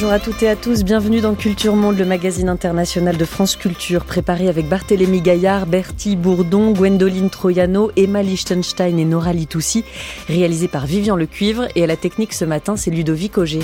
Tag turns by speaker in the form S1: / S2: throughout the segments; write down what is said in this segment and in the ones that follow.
S1: Bonjour à toutes et à tous, bienvenue dans Culture Monde, le magazine international de France Culture, préparé avec Barthélémy Gaillard, Bertie Bourdon, Gwendoline Troyano, Emma Lichtenstein et Nora Litoussi, réalisé par Vivian Lecuivre. Et à la technique ce matin c'est Ludovic Auger.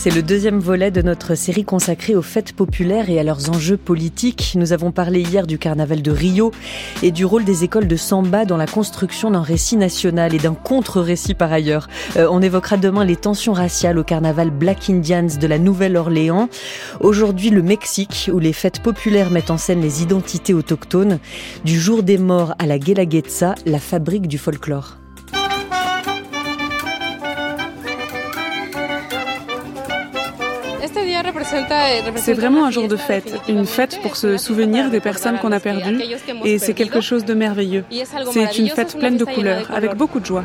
S1: C'est le deuxième volet de notre série consacrée aux fêtes populaires et à leurs enjeux politiques. Nous avons parlé hier du carnaval de Rio et du rôle des écoles de samba dans la construction d'un récit national et d'un contre-récit par ailleurs. Euh, on évoquera demain les tensions raciales au carnaval Black Indians de la Nouvelle-Orléans. Aujourd'hui, le Mexique, où les fêtes populaires mettent en scène les identités autochtones. Du jour des morts à la Guelaguetza, la fabrique du folklore.
S2: C'est vraiment un jour de fête, une fête pour se souvenir des personnes qu'on a perdues et c'est quelque chose de merveilleux. C'est une fête pleine de couleurs, avec beaucoup de joie.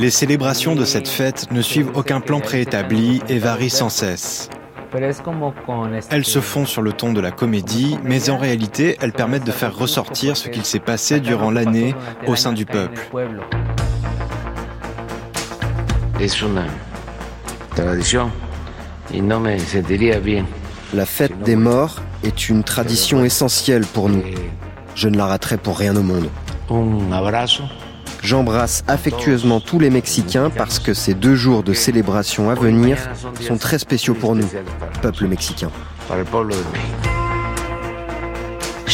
S3: Les célébrations de cette fête ne suivent aucun plan préétabli et varient sans cesse. Elles se font sur le ton de la comédie, mais en réalité, elles permettent de faire ressortir ce qu'il s'est passé durant l'année au sein du peuple.
S4: La fête des morts est une tradition essentielle pour nous. Je ne la raterai pour rien au monde. J'embrasse affectueusement tous les Mexicains parce que ces deux jours de célébration à venir sont très spéciaux pour nous, peuple mexicain.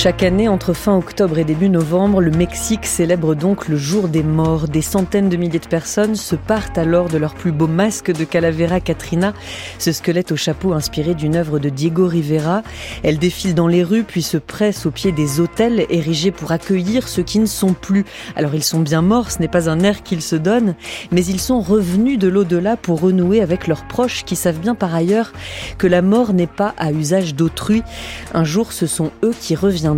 S1: Chaque année, entre fin octobre et début novembre, le Mexique célèbre donc le jour des morts. Des centaines de milliers de personnes se partent alors de leur plus beau masque de Calavera Catrina, ce squelette au chapeau inspiré d'une œuvre de Diego Rivera. Elles défilent dans les rues puis se pressent au pied des hôtels érigés pour accueillir ceux qui ne sont plus. Alors ils sont bien morts, ce n'est pas un air qu'ils se donnent, mais ils sont revenus de l'au-delà pour renouer avec leurs proches qui savent bien par ailleurs que la mort n'est pas à usage d'autrui. Un jour, ce sont eux qui reviennent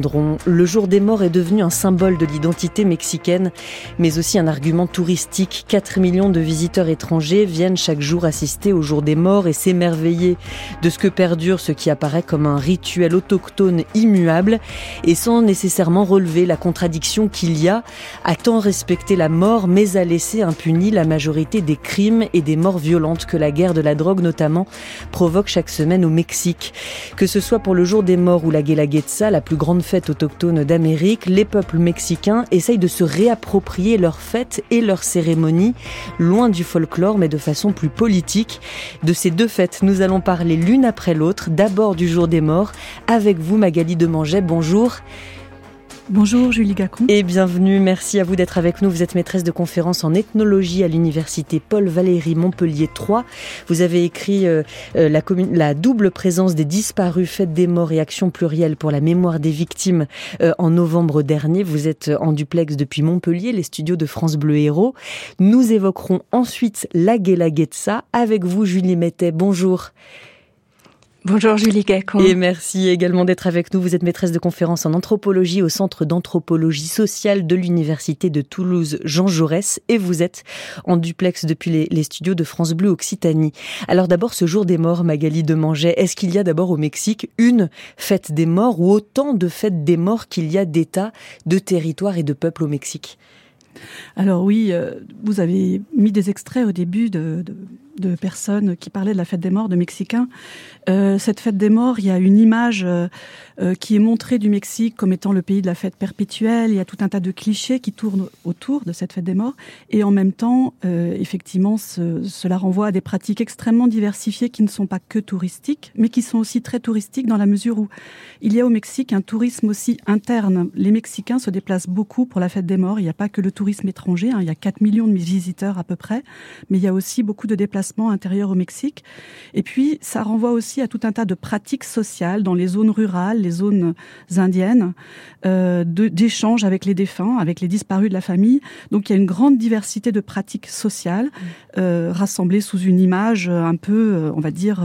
S1: le jour des morts est devenu un symbole de l'identité mexicaine, mais aussi un argument touristique. 4 millions de visiteurs étrangers viennent chaque jour assister au jour des morts et s'émerveiller de ce que perdure ce qui apparaît comme un rituel autochtone immuable et sans nécessairement relever la contradiction qu'il y a à tant respecter la mort mais à laisser impunie la majorité des crimes et des morts violentes que la guerre de la drogue notamment provoque chaque semaine au Mexique. Que ce soit pour le jour des morts ou la Guelaguetza, la plus grande fêtes autochtones d'Amérique, les peuples mexicains essayent de se réapproprier leurs fêtes et leurs cérémonies, loin du folklore mais de façon plus politique. De ces deux fêtes, nous allons parler l'une après l'autre, d'abord du jour des morts, avec vous Magali Demanget, bonjour.
S2: Bonjour Julie Gacon.
S1: Et bienvenue, merci à vous d'être avec nous. Vous êtes maîtresse de conférences en ethnologie à l'université Paul Valéry Montpellier 3. Vous avez écrit euh, euh, la, la, double présence des disparus, fête des morts et action plurielle pour la mémoire des victimes euh, en novembre dernier. Vous êtes en duplex depuis Montpellier, les studios de France Bleu Héros. Nous évoquerons ensuite la Guelaguetza avec vous Julie Mettet. Bonjour.
S2: Bonjour Julie Gacon.
S1: Et merci également d'être avec nous. Vous êtes maîtresse de conférence en anthropologie au Centre d'anthropologie sociale de l'Université de Toulouse Jean Jaurès et vous êtes en duplex depuis les, les studios de France Bleu Occitanie. Alors d'abord ce jour des morts, Magali de Manget, est-ce qu'il y a d'abord au Mexique une fête des morts ou autant de fêtes des morts qu'il y a d'États, de territoires et de peuples au Mexique?
S2: Alors oui, euh, vous avez mis des extraits au début de, de de personnes qui parlaient de la fête des morts de Mexicains. Euh, cette fête des morts, il y a une image euh, euh, qui est montrée du Mexique comme étant le pays de la fête perpétuelle. Il y a tout un tas de clichés qui tournent autour de cette fête des morts. Et en même temps, effectivement, cela renvoie à des pratiques extrêmement diversifiées qui ne sont pas que touristiques, mais qui sont aussi très touristiques dans la mesure où il y a au Mexique un tourisme aussi interne. Les Mexicains se déplacent beaucoup pour la fête des morts. Il n'y a pas que le tourisme étranger. Hein. Il y a 4 millions de visiteurs à peu près, mais il y a aussi beaucoup de déplacements intérieurs au Mexique. Et puis, ça renvoie aussi à tout un tas de pratiques sociales dans les zones rurales, les zones indiennes, euh, d'échanges avec les défunts, avec les disparus de la famille. Donc, il y a une grande diversité de pratiques sociales mmh. euh, rassemblées sous une image un peu, euh, on va dire,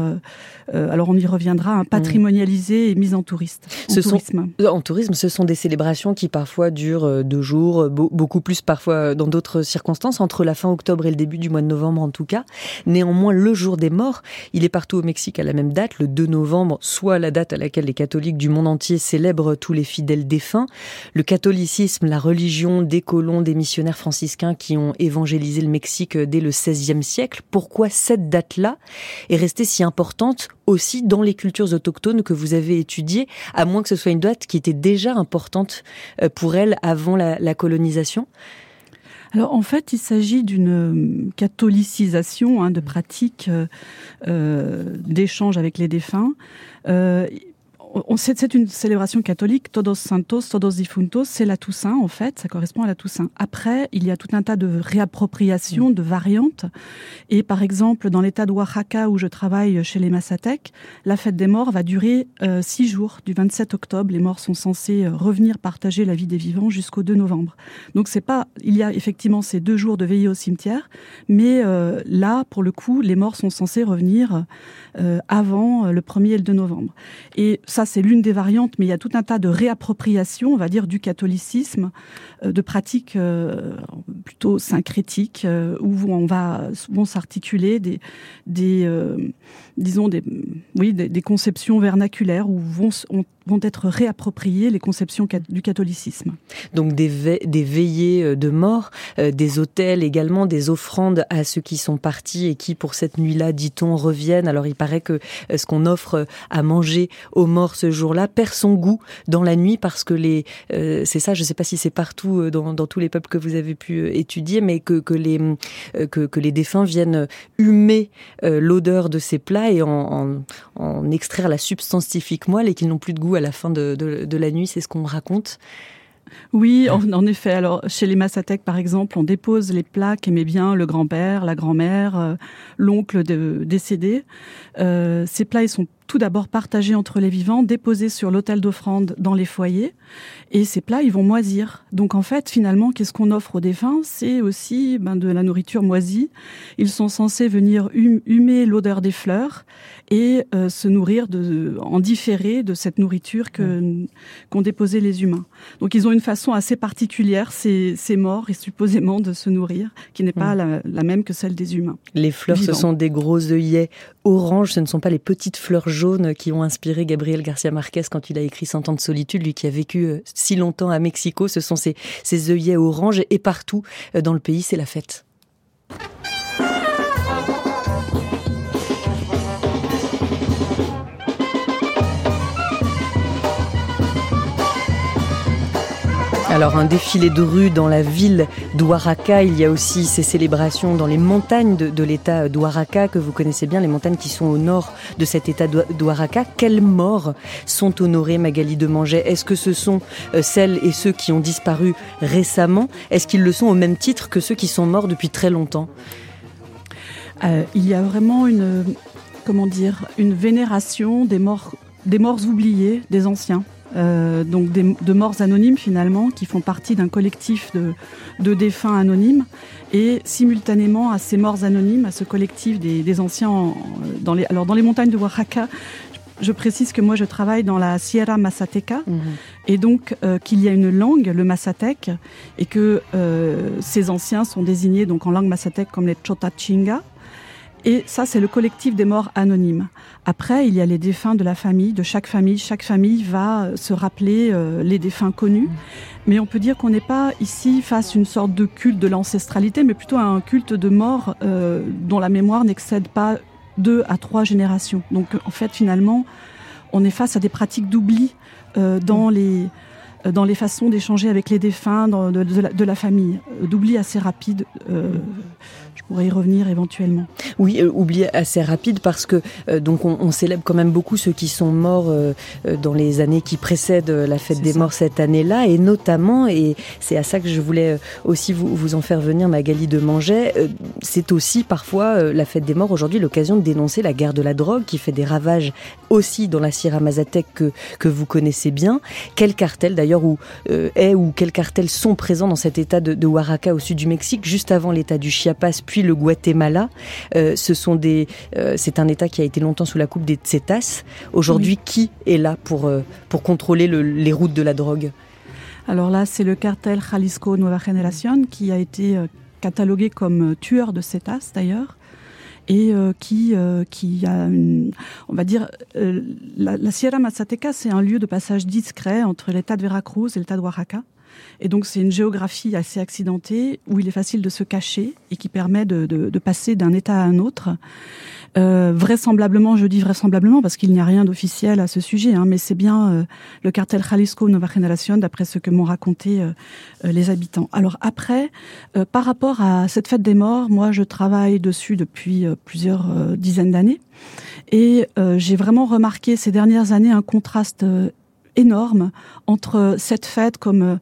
S2: euh, alors on y reviendra, un patrimonialisé et mise en touriste,
S1: en ce tourisme. en tourisme, ce sont des célébrations qui parfois durent deux jours, beaucoup plus parfois dans d'autres circonstances, entre la fin octobre et le début du mois de novembre en tout cas. Néanmoins, le jour des morts, il est partout au Mexique à la même date, le 2 novembre, soit la date à laquelle les catholiques du monde entier célèbrent tous les fidèles défunts. Le catholicisme, la religion des colons, des missionnaires franciscains qui ont évangélisé le Mexique dès le XVIe siècle. Pourquoi cette date-là est restée si importante aussi dans les cultures autochtones que vous avez étudiées, à moins que ce soit une date qui était déjà importante euh, pour elles avant la, colonisation?
S2: Alors en fait, il s'agit d'une euh, catholicisation hein, de pratiques euh, euh d'échange avec les défunts c'est une célébration catholique, Todos Santos, Todos Difuntos, c'est la Toussaint en fait, ça correspond à la Toussaint. Après, il y a tout un tas de réappropriations, de variantes. Et par exemple, dans l'état de Oaxaca où je travaille chez les Massatec, la fête des morts va durer euh, six jours. Du 27 octobre, les morts sont censés euh, revenir partager la vie des vivants jusqu'au 2 novembre. Donc c'est pas, il y a effectivement ces deux jours de veillée au cimetière, mais euh, là, pour le coup, les morts sont censés revenir avant le 1er et le 2 novembre. Et ça, c'est l'une des variantes, mais il y a tout un tas de réappropriations, on va dire, du catholicisme, euh, de pratiques euh, plutôt syncrétiques, euh, où on va vont s'articuler des, des disons des, oui, des, conceptions vernaculaires, où vont vont être réappropriées les conceptions du catholicisme.
S1: Donc des, veillées euh, de mort, euh, des hôtels également, des offrandes à ceux qui sont partis et qui pour cette nuit-là, dit-on, reviennent. Alors il paraît que euh, ce qu'on offre à manger aux morts ce jour-là perd son goût dans la nuit parce que les, c'est ça, je ne sais pas si c'est partout dans, tous les peuples que vous avez pu étudier, mais que, les que, les défunts viennent humer l'odeur de ces plats et en, en, extraire la substance typique moelle et qu'ils n'ont plus de goût à la fin de, de, la nuit, c'est ce qu'on raconte.
S2: Oui, en, effet. Alors, chez les Massatec, par exemple, on dépose les plats qu'aimait bien le grand-père, la grand-mère, euh, l'oncle décédé. Euh, ces plats, ils sont tout d'abord partagés entre les vivants, déposés sur l'autel d'offrande dans les foyers, et ces plats, ils vont moisir. Donc en fait, finalement, qu'est-ce qu'on offre aux défunts? C'est aussi ben, de la nourriture moisie. Ils sont censés venir hum, humer l'odeur des fleurs et euh, se nourrir de, en différé de cette nourriture que qu'ont déposé les humains. Donc ils ont une façon assez particulière, ces, ces morts, et supposément de se nourrir, qui n'est pas la, la, même que celle des humains.
S1: Les fleurs, ce sont des gros œillets orange, ce ne sont pas les petites fleurs jaunes qui ont inspiré Gabriel Garcia Marquez quand il a écrit Cent ans de solitude, lui qui a vécu euh, si longtemps à Mexico. Ce sont ces, œillets orange et partout euh, dans le pays, c'est la fête. Alors un défilé de rue dans la ville d'Ouaraka, il y a aussi ces célébrations dans les montagnes de, l'état d'Ouaraka que vous connaissez bien, les montagnes qui sont au nord de cet état d'Ouaraka. Quelles morts sont honorées Magali de Manget Est-ce que ce sont euh, celles et ceux qui ont disparu récemment? Est-ce qu'ils le sont au même titre que ceux qui sont morts depuis très longtemps?
S2: Euh, Il y a vraiment une comment dire une vénération des morts des morts oubliés des anciens. Euh, donc de morts anonymes finalement, qui font partie d'un collectif de, défunts anonymes, et simultanément à ces morts anonymes, à ce collectif des, anciens, dans les, alors dans les montagnes de Oaxaca, je précise que moi je travaille dans la Sierra Mazateca. Mhm. et donc euh, qu'il y a une langue, le Mazatec, et que euh, ces anciens sont désignés donc en langue mazatec comme les Chotachinga Et ça, c'est le collectif des morts anonymes. Après, il y a les défunts de la famille, de chaque famille. Chaque famille va euh, se rappeler euh, les défunts connus. Mais on peut dire qu'on n'est pas ici face à une sorte de culte de l'ancestralité, mais plutôt à un culte de mort euh, dont la mémoire n'excède pas deux à trois générations. Donc, en fait, finalement, on est face à des pratiques d'oubli dans les dans les façons d'échanger avec les défunts de, la, famille, d'oubli assez rapide pourrait y revenir éventuellement.
S1: Oui, euh, oublier assez rapide parce que euh, donc on, célèbre quand même beaucoup ceux qui sont morts euh, dans les années qui précèdent la fête des morts cette année-là et notamment et c'est à ça que je voulais aussi vous, vous en faire venir Magali de Manget, c'est aussi parfois la fête des morts aujourd'hui l'occasion de dénoncer la guerre de la drogue qui fait des ravages aussi dans la Sierra Mazatec que que vous connaissez bien. Quel cartel d'ailleurs ou est ou quels cartels sont présents dans cet état de, de Oaxaca au sud du Mexique juste avant l'état du Chiapas puis le Guatemala. Euh, ce sont des, euh, c'est un État qui a été longtemps sous la coupe des Tsetas. Aujourd'hui, qui est là pour, euh, pour contrôler les routes de la drogue?
S2: Alors là, c'est le cartel Jalisco Nueva Generación qui a été catalogué comme tueur de Cetas d'ailleurs et qui, qui a une, on va dire, la, la, Sierra Mazateca, c'est un lieu de passage discret entre l'État de Veracruz et l'État de Oaxaca. Et donc c'est une géographie assez accidentée où il est facile de se cacher et qui permet de, passer d'un état à un autre. Euh, vraisemblablement, je dis vraisemblablement parce qu'il n'y a rien d'officiel à ce sujet, hein, mais c'est bien euh, le cartel Jalisco Nova Generación d'après ce que m'ont raconté euh, euh, les habitants. Alors après, par rapport à cette fête des morts, moi je travaille dessus depuis plusieurs dizaines d'années et j'ai vraiment remarqué ces dernières années un contraste énorme entre cette fête comme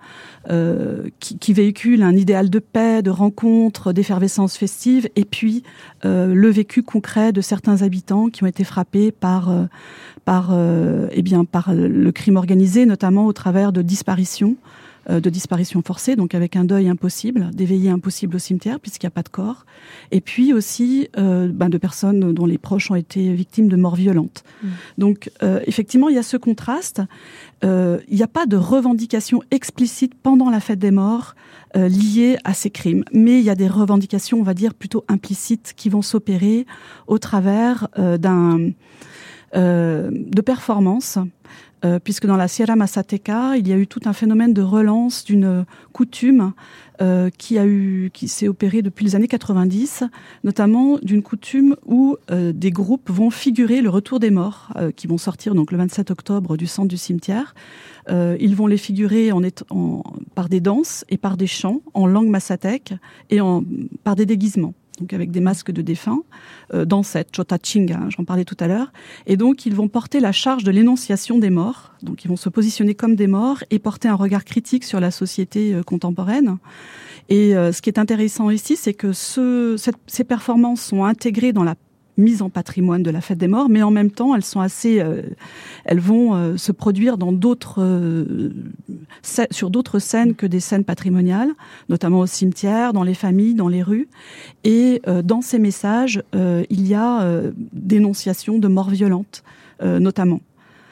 S2: euh, qui, véhicule un idéal de paix, de rencontre, d'effervescence festive, et puis euh, le vécu concret de certains habitants qui ont été frappés par euh, eh bien par le crime organisé, notamment au travers de disparitions de disparition forcée, donc avec un deuil impossible, d'éveiller impossible au cimetière puisqu'il n'y a pas de corps, et puis aussi euh, ben, de personnes dont les proches ont été victimes de morts violentes. Mm. Donc euh, effectivement, il y a ce contraste. il n'y a pas de revendication explicite pendant la fête des morts liée à ces crimes, mais il y a des revendications, on va dire, plutôt implicites qui vont s'opérer au travers d'un de performances euh, puisque dans la Sierra Mazateca, il y a eu tout un phénomène de relance d'une coutume euh, qui a eu, qui s'est opérée depuis les années 90, notamment d'une coutume où euh, des groupes vont figurer le retour des morts, qui vont sortir donc le 27 octobre du centre du cimetière. ils vont les figurer en, par des danses et par des chants en langue mazatèque et en, par des déguisements donc avec des masques de défunts, euh, dans cette Chota Chinga, hein, j'en parlais tout à l'heure. Et donc, ils vont porter la charge de l'énonciation des morts. Donc, ils vont se positionner comme des morts et porter un regard critique sur la société euh, contemporaine. Et euh, ce qui est intéressant ici, c'est que ce, ces performances sont intégrées dans la mise en patrimoine de la fête des morts, mais en même temps, elles sont assez, euh, elles vont euh, se produire dans d'autres, euh, sur d'autres scènes que des scènes patrimoniales, notamment au cimetière, dans les familles, dans les rues. Et dans ces messages, il y a dénonciation de morts violentes, notamment.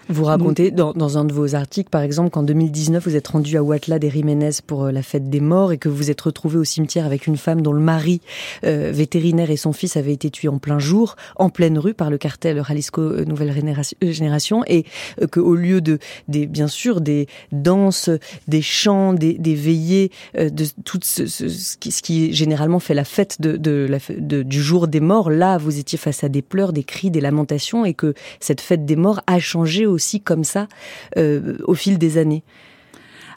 S1: Vous racontez dans, dans, un de vos articles, par exemple, qu'en 2019, vous êtes rendu à Huatla des Jiménez pour euh, la fête des morts et que vous êtes retrouvé au cimetière avec une femme dont le mari euh, vétérinaire et son fils avaient été tués en plein jour, en pleine rue par le cartel Jalisco euh, Nouvelle Génération et que au lieu de, des, bien sûr, des danses, des chants, des, des veillées, de tout ce, ce, ce, qui, ce, qui, généralement fait la fête de, de, la, de, du jour des morts, là, vous étiez face à des pleurs, des cris, des lamentations et que cette fête des morts a changé aussi comme ça euh, au fil des années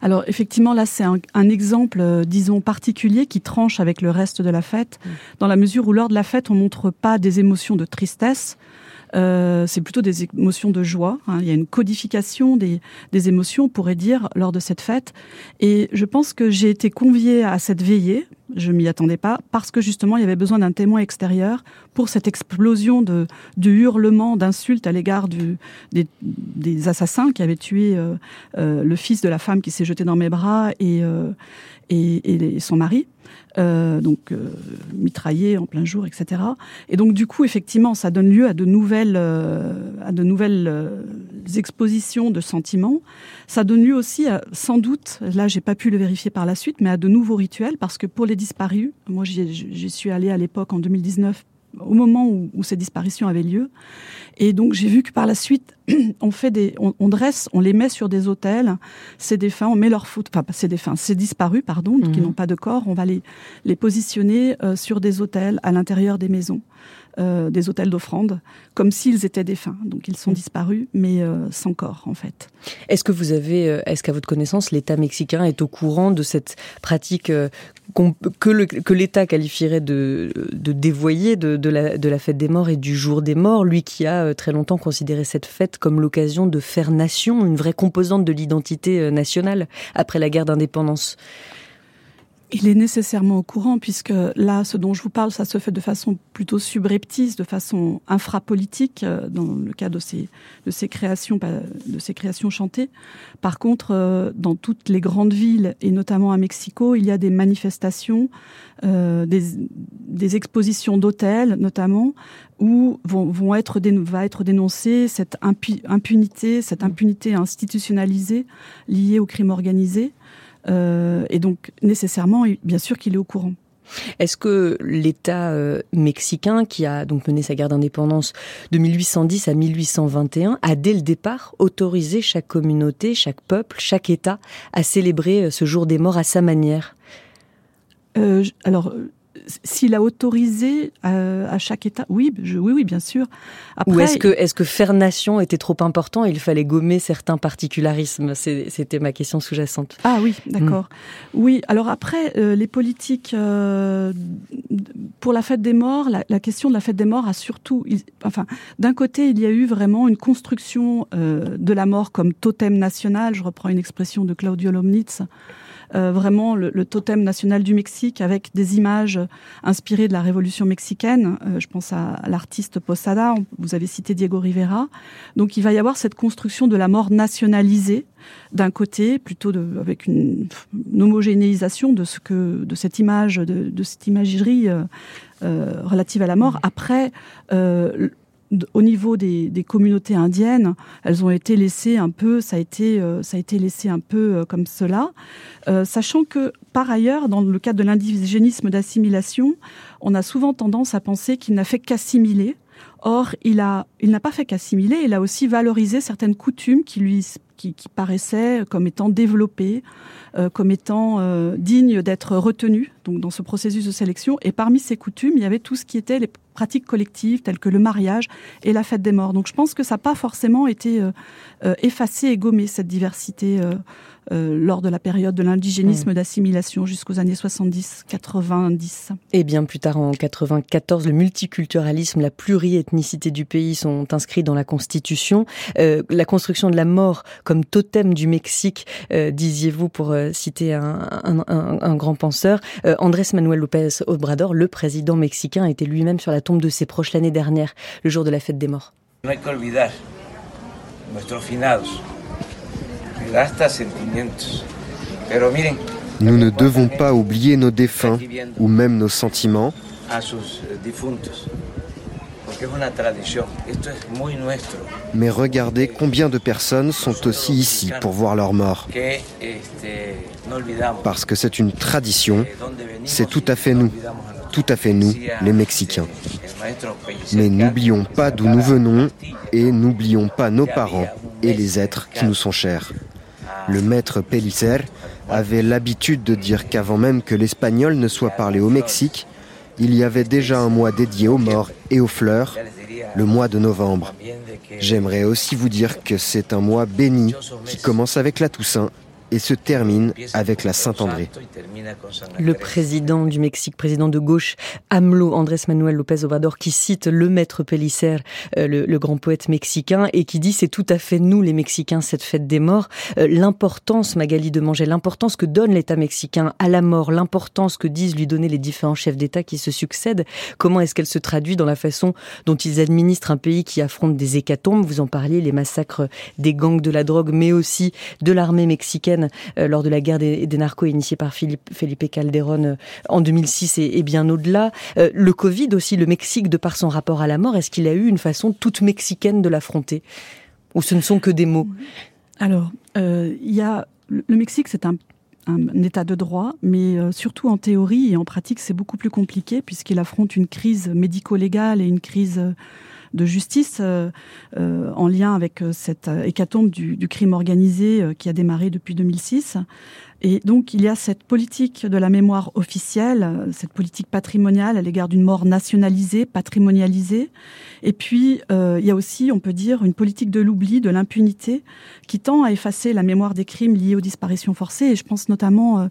S2: alors effectivement, là, c'est un, exemple, euh, disons, particulier qui tranche avec le reste de la fête, mm. dans la mesure où lors de la fête, on montre pas des émotions de tristesse, euh, c'est plutôt des émotions de joie. Hein. Il y a une codification des, des, émotions, on pourrait dire, lors de cette fête. Et je pense que j'ai été conviée à cette veillée, je m'y attendais pas, parce que justement, il y avait besoin d'un témoin extérieur pour cette explosion de, hurlements, d'insultes à l'égard des, des, assassins qui avaient tué euh, euh, le fils de la femme qui s'est jeté dans mes bras et, euh, et, et son mari. Euh, donc euh, mitraillés en plein jour, etc. Et donc du coup, effectivement, ça donne lieu à de nouvelles, euh, à de nouvelles expositions de sentiments. Ça donne lieu aussi, à, sans doute, là, j'ai pas pu le vérifier par la suite, mais à de nouveaux rituels, parce que pour les disparus, moi, j'y suis allée à l'époque en 2019 au moment où, où, ces disparitions avaient lieu. Et donc j'ai vu que par la suite, on fait des, on, dresse, on les met sur des hôtels. Ces défunts, on met leur faute, enfin ces défunts, ces disparus, pardon, qui mhm. n'ont pas de corps, on va les les positionner euh, sur des hôtels à l'intérieur des maisons. Euh, des hôtels d'offrande, comme s'ils étaient défunts. Donc ils sont mm. disparus, mais euh, sans corps en fait.
S1: Est-ce que vous avez, euh, est-ce qu'à votre connaissance, l'État mexicain est au courant de cette pratique que l'État qualifierait de, de dévoyée de, de, la, de la fête des morts et du jour des morts, lui qui a très longtemps considéré cette fête comme l'occasion de faire nation, une vraie composante de l'identité nationale après la guerre d'indépendance
S2: il est nécessairement au courant puisque là, ce dont je vous parle, ça se fait de façon plutôt subreptice, de façon infrapolitique euh, dans le cas de ces de ces créations de ces créations chantées. Par contre, euh, dans toutes les grandes villes et notamment à Mexico, il y a des manifestations, euh, des, des expositions d'hôtels notamment où vont, vont être va être dénoncée cette impunité, cette impunité institutionnalisée liée au crime organisé. Euh, et donc, nécessairement, bien sûr qu'il est au courant.
S1: Est-ce que l'État euh, mexicain, qui a donc mené sa guerre d'indépendance de 1810 à 1821, a dès le départ autorisé chaque communauté, chaque peuple, chaque État à célébrer euh, ce jour des morts à sa manière?
S2: Alors, s'il a autorisé euh, à, chaque État, oui, oui, oui, bien sûr.
S1: Ou est-ce que, faire nation était trop important et il fallait gommer certains particularismes? C'était ma question sous-jacente.
S2: Ah oui, d'accord. Hmm. Oui, alors après, euh, les politiques euh, pour la fête des morts, la, question de la fête des morts a surtout, enfin, d'un côté, il y a eu vraiment une construction de la mort comme totem national. Je reprends une expression de Claudio Lomnitz. Euh, vraiment le, totem national du Mexique avec des images inspirées de la Révolution mexicaine. Euh, je pense à, l'artiste Posada, vous avez cité Diego Rivera. Donc il va y avoir cette construction de la mort nationalisée d'un côté, plutôt de, avec une, homogénéisation de ce que de cette image, de, de cette imagerie euh, relative à la mort. Après, au niveau des, communautés indiennes, elles ont été laissées un peu, ça a été, euh, ça a été laissé un peu euh, comme cela, euh, sachant que par ailleurs, dans le cadre de l'indigénisme d'assimilation, on a souvent tendance à penser qu'il n'a fait qu'assimiler. Or, il a, il n'a pas fait qu'assimiler, il a aussi valorisé certaines coutumes qui lui, qui, qui paraissaient comme étant développées, comme étant dignes d'être retenues donc dans ce processus de sélection. Et parmi ces coutumes, il y avait tout ce qui était les pratiques collectives telles que le mariage et la fête des morts. Donc je pense que ça n'a pas forcément été euh, euh, effacé et gommé cette diversité euh, lors de la période de l'indigénisme mmh. d'assimilation jusqu'aux années 70-90.
S1: Et bien plus tard, en 94, le multiculturalisme, la pluriethnicité du pays sont inscrits dans la Constitution. la construction de la mort comme totem du Mexique, disiez-vous pour citer un, un, grand penseur. Andrés Manuel López Obrador, le président mexicain, était lui-même sur la tombe de ses proches l'année dernière, le jour de la fête des morts.
S4: Nous ne devons pas oublier nos défunts ou même nos sentiments. Mais regardez combien de personnes sont aussi ici pour voir leur mort. Parce que c'est une tradition, c'est tout à fait nous, tout à fait nous, les Mexicains. Mais n'oublions pas d'où nous venons et n'oublions pas nos parents et les êtres qui nous sont chers. Le maître Pellicer avait l'habitude de dire qu'avant même que l'espagnol ne soit parlé au Mexique, il y avait déjà un mois dédié aux morts et aux fleurs, le mois de novembre. J'aimerais aussi vous dire que c'est un mois béni qui commence avec la Toussaint et se termine avec la Saint-André.
S1: Le président du Mexique, président de gauche, AMLO, Andrés Manuel López Obrador, qui cite le maître Pellicer, euh, le, grand poète mexicain, et qui dit c'est tout à fait nous, les Mexicains, cette fête des morts. Euh, l'importance, Magali de Manger, l'importance que donne l'État mexicain à la mort, l'importance que disent lui donner les différents chefs d'État qui se succèdent, comment est-ce qu'elle se traduit dans la façon dont ils administrent un pays qui affronte des hécatombes, vous en parliez, les massacres des gangs de la drogue, mais aussi de l'armée mexicaine euh, lors de la guerre des, narcos initiée par Felipe Calderón euh, en 2006 et, bien au-delà. Euh, le Covid aussi, le Mexique, de par son rapport à la mort, est-ce qu'il a eu une façon toute mexicaine de l'affronter? Ou ce ne sont que des mots?
S2: Alors, il y a le Mexique, c'est un, état de droit, mais surtout en théorie et en pratique, c'est beaucoup plus compliqué puisqu'il affronte une crise médico-légale et une crise de justice euh, euh, en lien avec euh, cette hécatombe du, crime organisé qui a démarré depuis 2006. Et donc il y a cette politique de la mémoire officielle, cette politique patrimoniale à l'égard d'une mort nationalisée, patrimonialisée. Et puis il y a aussi, on peut dire, une politique de l'oubli, de l'impunité, qui tend à effacer la mémoire des crimes liés aux disparitions forcées. Et je pense notamment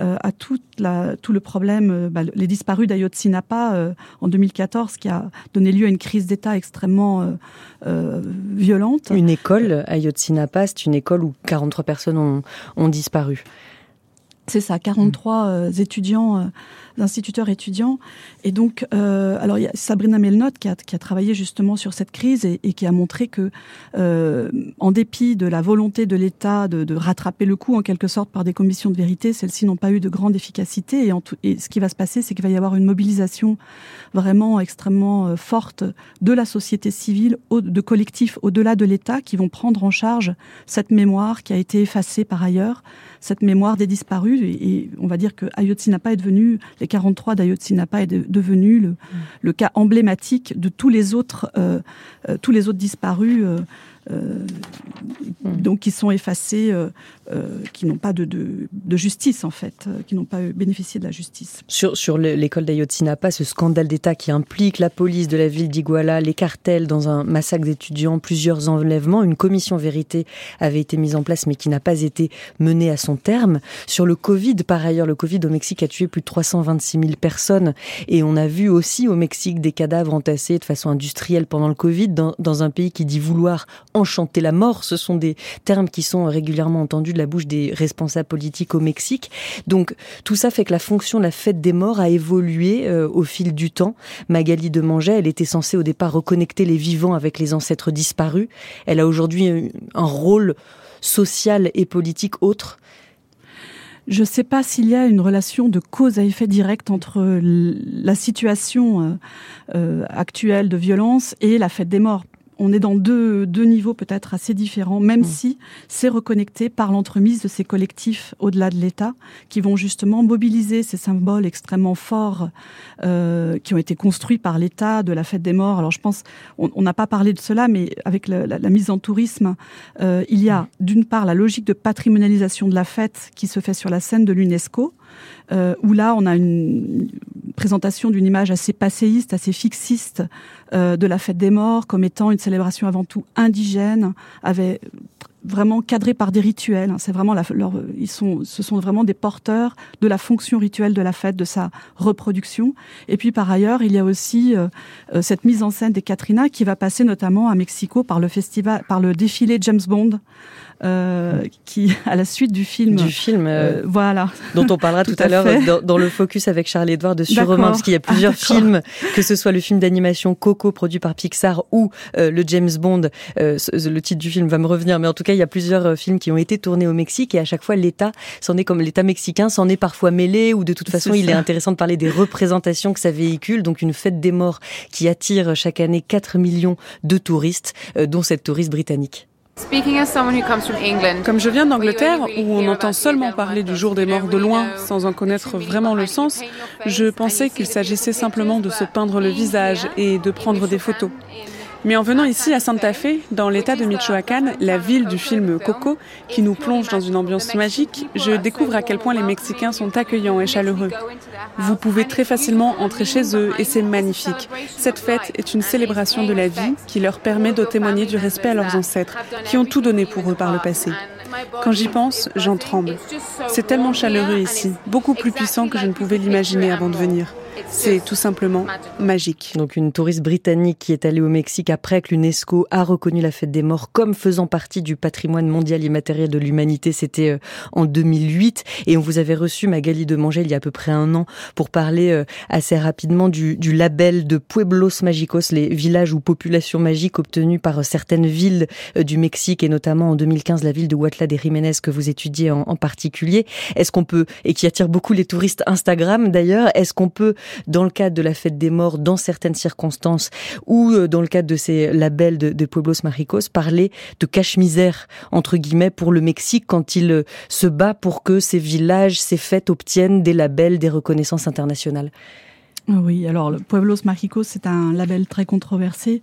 S2: à toute la, tout le problème, euh, bah, les disparus d'Ayotzinapa euh, en 2014, qui a donné lieu à une crise d'État extrêmement violente.
S1: Une école, Ayotzinapa, c'est une école où 43 personnes ont, ont disparu.
S2: C'est ça, 43 euh, étudiants, euh, instituteurs étudiants. Et donc, euh, alors il y a Sabrina Melnotte qui a, travaillé justement sur cette crise et, qui a montré que, euh, en dépit de la volonté de l'État de, rattraper le coup en quelque sorte par des commissions de vérité, celles-ci n'ont pas eu de grande efficacité. Et, ce qui va se passer, c'est qu'il va y avoir une mobilisation vraiment extrêmement forte de la société civile, de collectifs au-delà de l'État, qui vont prendre en charge cette mémoire qui a été effacée par ailleurs cette mémoire des disparus. Et, on va dire que Ayotzinapa est devenu, les 43 d'Ayotzinapa est devenu le, mm. le, cas emblématique de tous les autres, euh, euh, tous les autres disparus. Euh, donc qui sont effacés, euh, euh, qui n'ont pas de, justice en fait, qui n'ont pas bénéficié de la justice.
S1: Sur, sur l'école d'Ayotzinapa, ce scandale d'État qui implique la police de la ville d'Iguala, les cartels dans un massacre d'étudiants, plusieurs enlèvements, une commission vérité avait été mise en place mais qui n'a pas été menée à son terme. Sur le Covid, par ailleurs, le Covid au Mexique a tué plus de 326 000 personnes et on a vu aussi au Mexique des cadavres entassés de façon industrielle pendant le Covid dans, dans un pays qui dit vouloir enchanter la mort. Ce sont des termes qui sont régulièrement entendus de la bouche des responsables politiques au Mexique. Donc tout ça fait que la fonction de la fête des morts a évolué euh, au fil du temps. Magali de Manget, elle était censée au départ reconnecter les vivants avec les ancêtres disparus. Elle a aujourd'hui un rôle social et politique autre.
S2: Je ne sais pas s'il y a une relation de cause à effet direct entre la situation euh, euh, actuelle de violence et la fête des morts on est dans deux, deux niveaux peut-être assez différents, même mmh. si c'est reconnecté par l'entremise de ces collectifs au-delà de l'État, qui vont justement mobiliser ces symboles extrêmement forts euh, qui ont été construits par l'État de la fête des morts. Alors je pense, on n'a pas parlé de cela, mais avec la, la, la mise en tourisme, euh, il y a d'une part la logique de patrimonialisation de la fête qui se fait sur la scène de l'UNESCO, euh, où là on a une présentation d'une image assez passéiste, assez fixiste euh, de la fête des morts comme étant une célébration avant tout indigène, avait vraiment cadré par des rituels. C'est vraiment la, leur, ils sont, ce sont vraiment des porteurs de la fonction rituelle de la fête, de sa reproduction. Et puis par ailleurs, il y a aussi euh, euh cette mise en scène des Katrina qui va passer notamment à Mexico par le festival, par le défilé James Bond euh, qui à la suite du film
S1: du film
S2: euh, voilà.
S1: dont on parlera tout, tout, à, l'heure dans, dans, le focus avec Charles Edouard de Surromain parce qu'il y a plusieurs ah, films que ce soit le film d'animation Coco produit par Pixar ou le James Bond le titre du film va me revenir. Mais en tout cas il y a plusieurs euh, films qui ont été tournés au Mexique et à chaque fois l'État s'en est comme l'État mexicain s'en est parfois mêlé ou de toute façon est il est intéressant de parler des représentations que ça véhicule. Donc une fête des morts qui attire chaque année 4 millions de touristes euh, dont cette touriste britannique.
S5: Comme je viens d'Angleterre, où on entend seulement parler du jour des morts de loin, sans en connaître vraiment le sens, je pensais qu'il s'agissait simplement de se peindre le visage et de prendre des photos. Mais en venant ici à Santa Fe, dans l'état de Michoacán, la ville du film Coco, qui nous plonge dans une ambiance magique, je découvre à quel point les Mexicains sont accueillants et chaleureux. Vous pouvez très facilement entrer chez eux et c'est magnifique. Cette fête est une célébration de la vie qui leur permet de témoigner du respect à leurs ancêtres, qui ont tout donné pour eux par le passé. Quand j'y pense, j'en tremble. C'est tellement chaleureux ici, beaucoup plus puissant que je ne pouvais l'imaginer avant de venir. C'est tout simplement magique.
S1: Donc une touriste britannique qui est allée au Mexique après que l'UNESCO a reconnu la fête des morts comme faisant partie du patrimoine mondial immatériel de l'humanité. C'était euh, en 2008 et on vous avait reçu Magali de Manger il y a à peu près un an pour parler euh, assez rapidement du, label de Pueblos Magicos, les villages ou populations magiques obtenus par certaines villes euh, du Mexique et notamment en 2015 la ville de Huatl Huatla des Jiménez que vous étudiez en, particulier. Est-ce qu'on peut, et qui attire beaucoup les touristes Instagram d'ailleurs, est-ce qu'on peut, dans le cadre de la fête des morts, dans certaines circonstances, ou euh, dans le cadre de ces labels de, Pueblos Maricos, parler de cache-misère, entre guillemets, pour le Mexique quand il euh, se bat pour que ces villages, ces fêtes obtiennent des labels, des reconnaissances internationales
S2: oui, alors le Pueblos Mágicos, c'est un label très controversé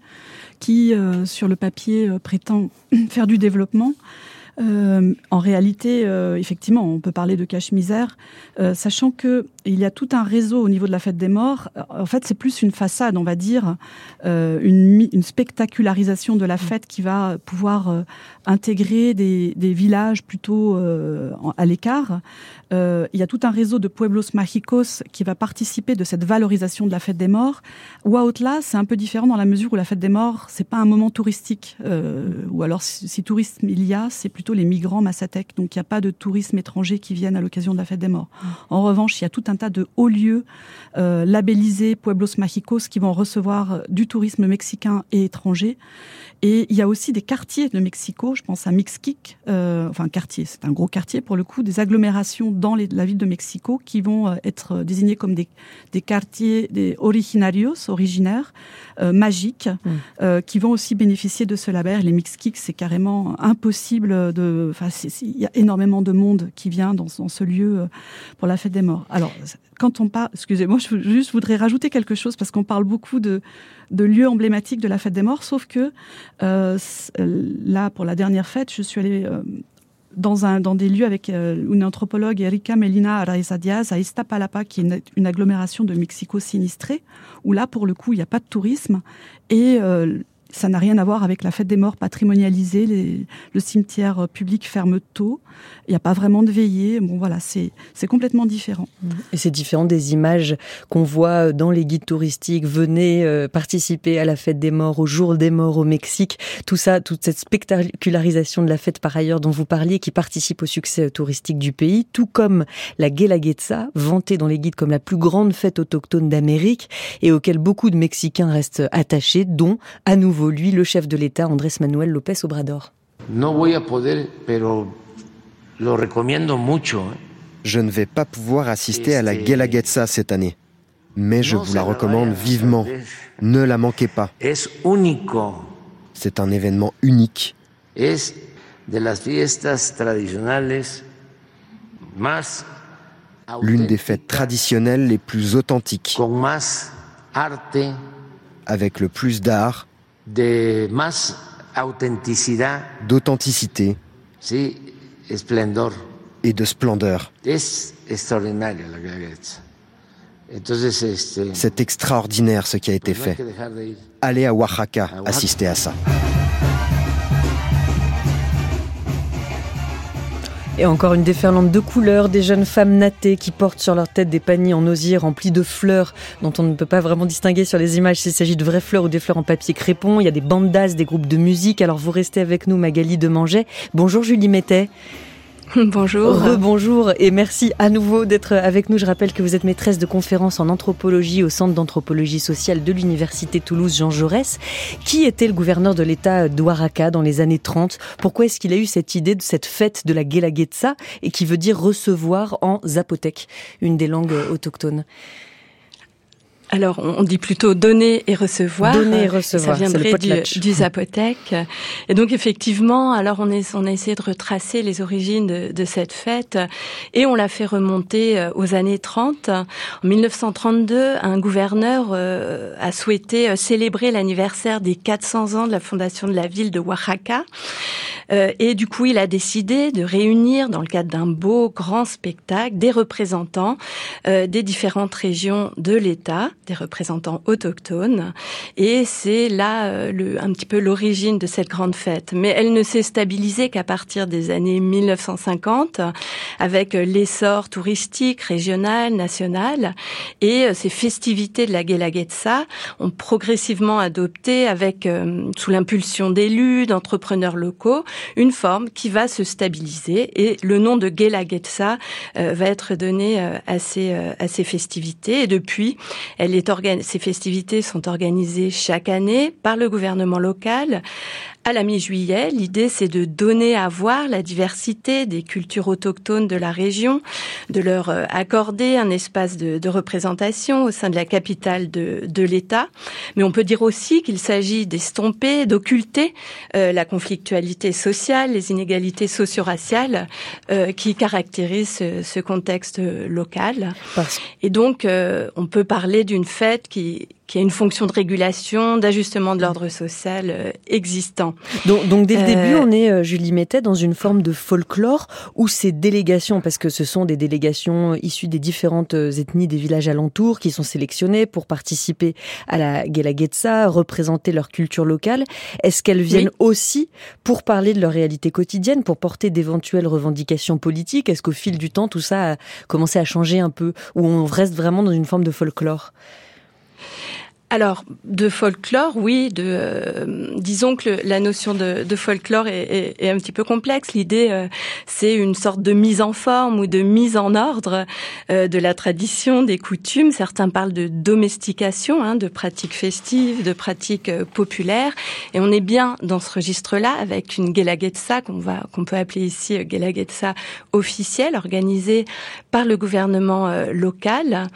S2: qui, euh, sur le papier, prétend faire du développement. Euh, en réalité, euh, effectivement, on peut parler de cache-misère, euh, sachant que il y a tout un réseau au niveau de la fête des morts. En fait, c'est plus une façade, on va dire, une, une, spectacularisation de la fête qui va pouvoir intégrer des, des, villages plutôt à l'écart. Il y a tout un réseau de pueblos mágicos qui va participer de cette valorisation de la fête des morts. Huautla, c'est un peu différent dans la mesure où la fête des morts, c'est pas un moment touristique, ou alors si, tourisme il y a, c'est plutôt les migrants Massatec. Donc il n'y a pas de tourisme étranger qui viennent à l'occasion de la fête des morts. En revanche, il y a tout un tas de hauts lieux euh, labellisés Pueblos Mágicos qui vont recevoir du tourisme mexicain et étranger. Et il y a aussi des quartiers de Mexico, je pense à Mixquic, euh, enfin quartier, c'est un gros quartier pour le coup, des agglomérations dans la ville de Mexico qui vont euh, être désignés comme des, des quartiers des originarios, originaires, euh, magiques, mm. euh, qui vont aussi bénéficier de ce label. Les Mixquic, c'est carrément impossible de, enfin, il y a énormément de monde qui vient dans, dans ce lieu euh, pour la fête des morts. Alors, quand on parle, excusez-moi, je juste voudrais rajouter quelque chose parce qu'on parle beaucoup de, de lieux emblématiques de la fête des morts, sauf que euh, là, pour la dernière fête, je suis allée euh, dans, un, dans des lieux avec euh, une anthropologue, Erika Melina Araiza Diaz, à Iztapalapa, qui est une, une, agglomération de Mexico sinistrée, où là, pour le coup, il n'y a pas de tourisme. Et euh, ça n'a rien à voir avec la fête des morts patrimonialisée. Le cimetière euh, public ferme tôt. Il n'y a pas vraiment de veillée. Bon, voilà, c'est complètement différent.
S1: Et c'est différent des images qu'on voit dans les guides touristiques. Venez euh, participer à la fête des morts, au jour des morts au Mexique. Tout ça, toute cette spectacularisation de la fête par ailleurs dont vous parliez, qui participe au succès touristique du pays, tout comme la Guelaguetza, vantée dans les guides comme la plus grande fête autochtone d'Amérique et auquel beaucoup de Mexicains restent attachés, dont à nouveau lui, le chef de l'État, Andrés Manuel López Obrador.
S4: Je ne vais pas pouvoir assister à la Guelaguetza cette année, mais je vous la recommande vivement. Ne la manquez pas. C'est un événement unique. L'une des fêtes traditionnelles les plus authentiques, avec le plus d'art,
S6: de más autenticidad,
S4: d'authenticité,
S6: sí, esplendor.
S4: et de splendeur.
S6: Es extraordinario la Guelaguetza. Entonces, este,
S4: C'est extraordinaire ce qui a été fait. Allez à Oaxaca, à Oaxaca assister à ça.
S1: Et encore une déferlante de couleurs, des jeunes femmes nattées qui portent sur leur tête des paniers en osier remplis de fleurs dont on ne peut pas vraiment distinguer sur les images s'il s'agit de vraies fleurs ou des fleurs en papier crépon. Il y a des bandas, des groupes de musique. Alors vous restez avec nous, Magali Demanget. Bonjour Julie Mettet.
S7: Bonjour.
S1: Rebonjour et merci à nouveau d'être avec nous. Je rappelle que vous êtes maîtresse de conférence en anthropologie au Centre d'anthropologie sociale de l'Université Toulouse Jean Jaurès. Qui était le gouverneur de l'État d'Ouaraka dans les années 30 Pourquoi est-ce qu'il a eu cette idée de cette fête de la Guelaguetza et qui veut dire recevoir en zapotèque, une des langues autochtones?
S7: Alors, on dit plutôt donner et recevoir.
S1: Donner et recevoir.
S7: Ça viendrait du, du, zapotèque. Et donc, effectivement, alors on, est, on a essayé de retracer les origines de, de cette fête et on l'a fait remonter euh, aux années 30. En 1932, un gouverneur euh, a souhaité euh, célébrer l'anniversaire des 400 ans de la fondation de la ville de Oaxaca. et du coup, il a décidé de réunir, dans le cadre d'un beau grand spectacle, des représentants des différentes régions de l'État des représentants autochtones. Et c'est là euh, le, un petit peu l'origine de cette grande fête. Mais elle ne s'est stabilisée qu'à partir des années 1950, avec l'essor touristique régional, national, et euh, ces festivités de la Guelaguetza ont progressivement adopté, avec euh, sous l'impulsion d'élus, d'entrepreneurs locaux, une forme qui va se stabiliser. Et le nom de Guelaguetza va être donné à ces, à ces festivités. Et depuis, elle ces festivités sont organisées chaque année par le gouvernement local à la mi-juillet. L'idée, c'est de donner à voir la diversité des cultures autochtones de la région, de leur euh, accorder un espace de, de représentation au sein de la capitale de, de l'État. Mais on peut dire aussi qu'il s'agit d'estomper, d'occulter euh, la conflictualité sociale, les inégalités socio-raciales euh, qui caractérisent ce, ce contexte local. Et donc, on peut parler d'une fête qui qui a une fonction de régulation, d'ajustement de l'ordre social euh, existant.
S1: Donc, donc dès le début, euh, on est, euh, Julie Mettet, dans une forme de folklore où ces délégations, parce que ce sont des délégations issues des différentes ethnies des villages alentours qui sont sélectionnées pour participer à la Gelagetsa, représenter leur culture locale, est-ce qu'elles viennent aussi pour parler de leur réalité quotidienne, pour porter d'éventuelles revendications politiques? Est-ce qu'au fil du temps, tout ça a commencé à changer un peu, ou on reste vraiment dans une forme de folklore?
S7: Alors, de folklore, oui. Euh, disons que la notion de, folklore est, un petit peu complexe. L'idée, euh, c'est une sorte de mise en forme ou de mise en ordre euh, de la tradition, des coutumes. Certains parlent de domestication, hein, de pratiques festives, de pratiques populaires. Et on est bien dans ce registre-là avec une Gelagetsa qu'on va, qu'on peut appeler ici Gelagetsa officielle, organisée par le gouvernement local.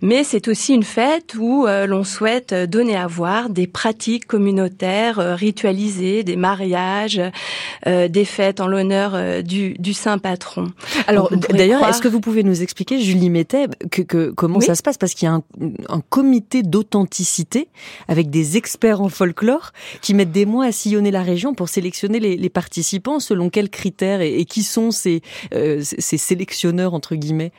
S7: Mais c'est aussi une fête où l'on souhaite euh, donner à voir des pratiques communautaires euh, ritualisées, des mariages, euh, des fêtes en l'honneur du, du, saint patron.
S1: Alors d'ailleurs, est-ce que vous pouvez nous expliquer, Julie Mettet, que, que comment ça se passe? Parce qu'il y a un, un comité d'authenticité avec des experts en folklore qui mettent des mois à sillonner la région pour sélectionner les, les participants selon quels critères et, et qui sont ces, ces sélectionneurs entre guillemets?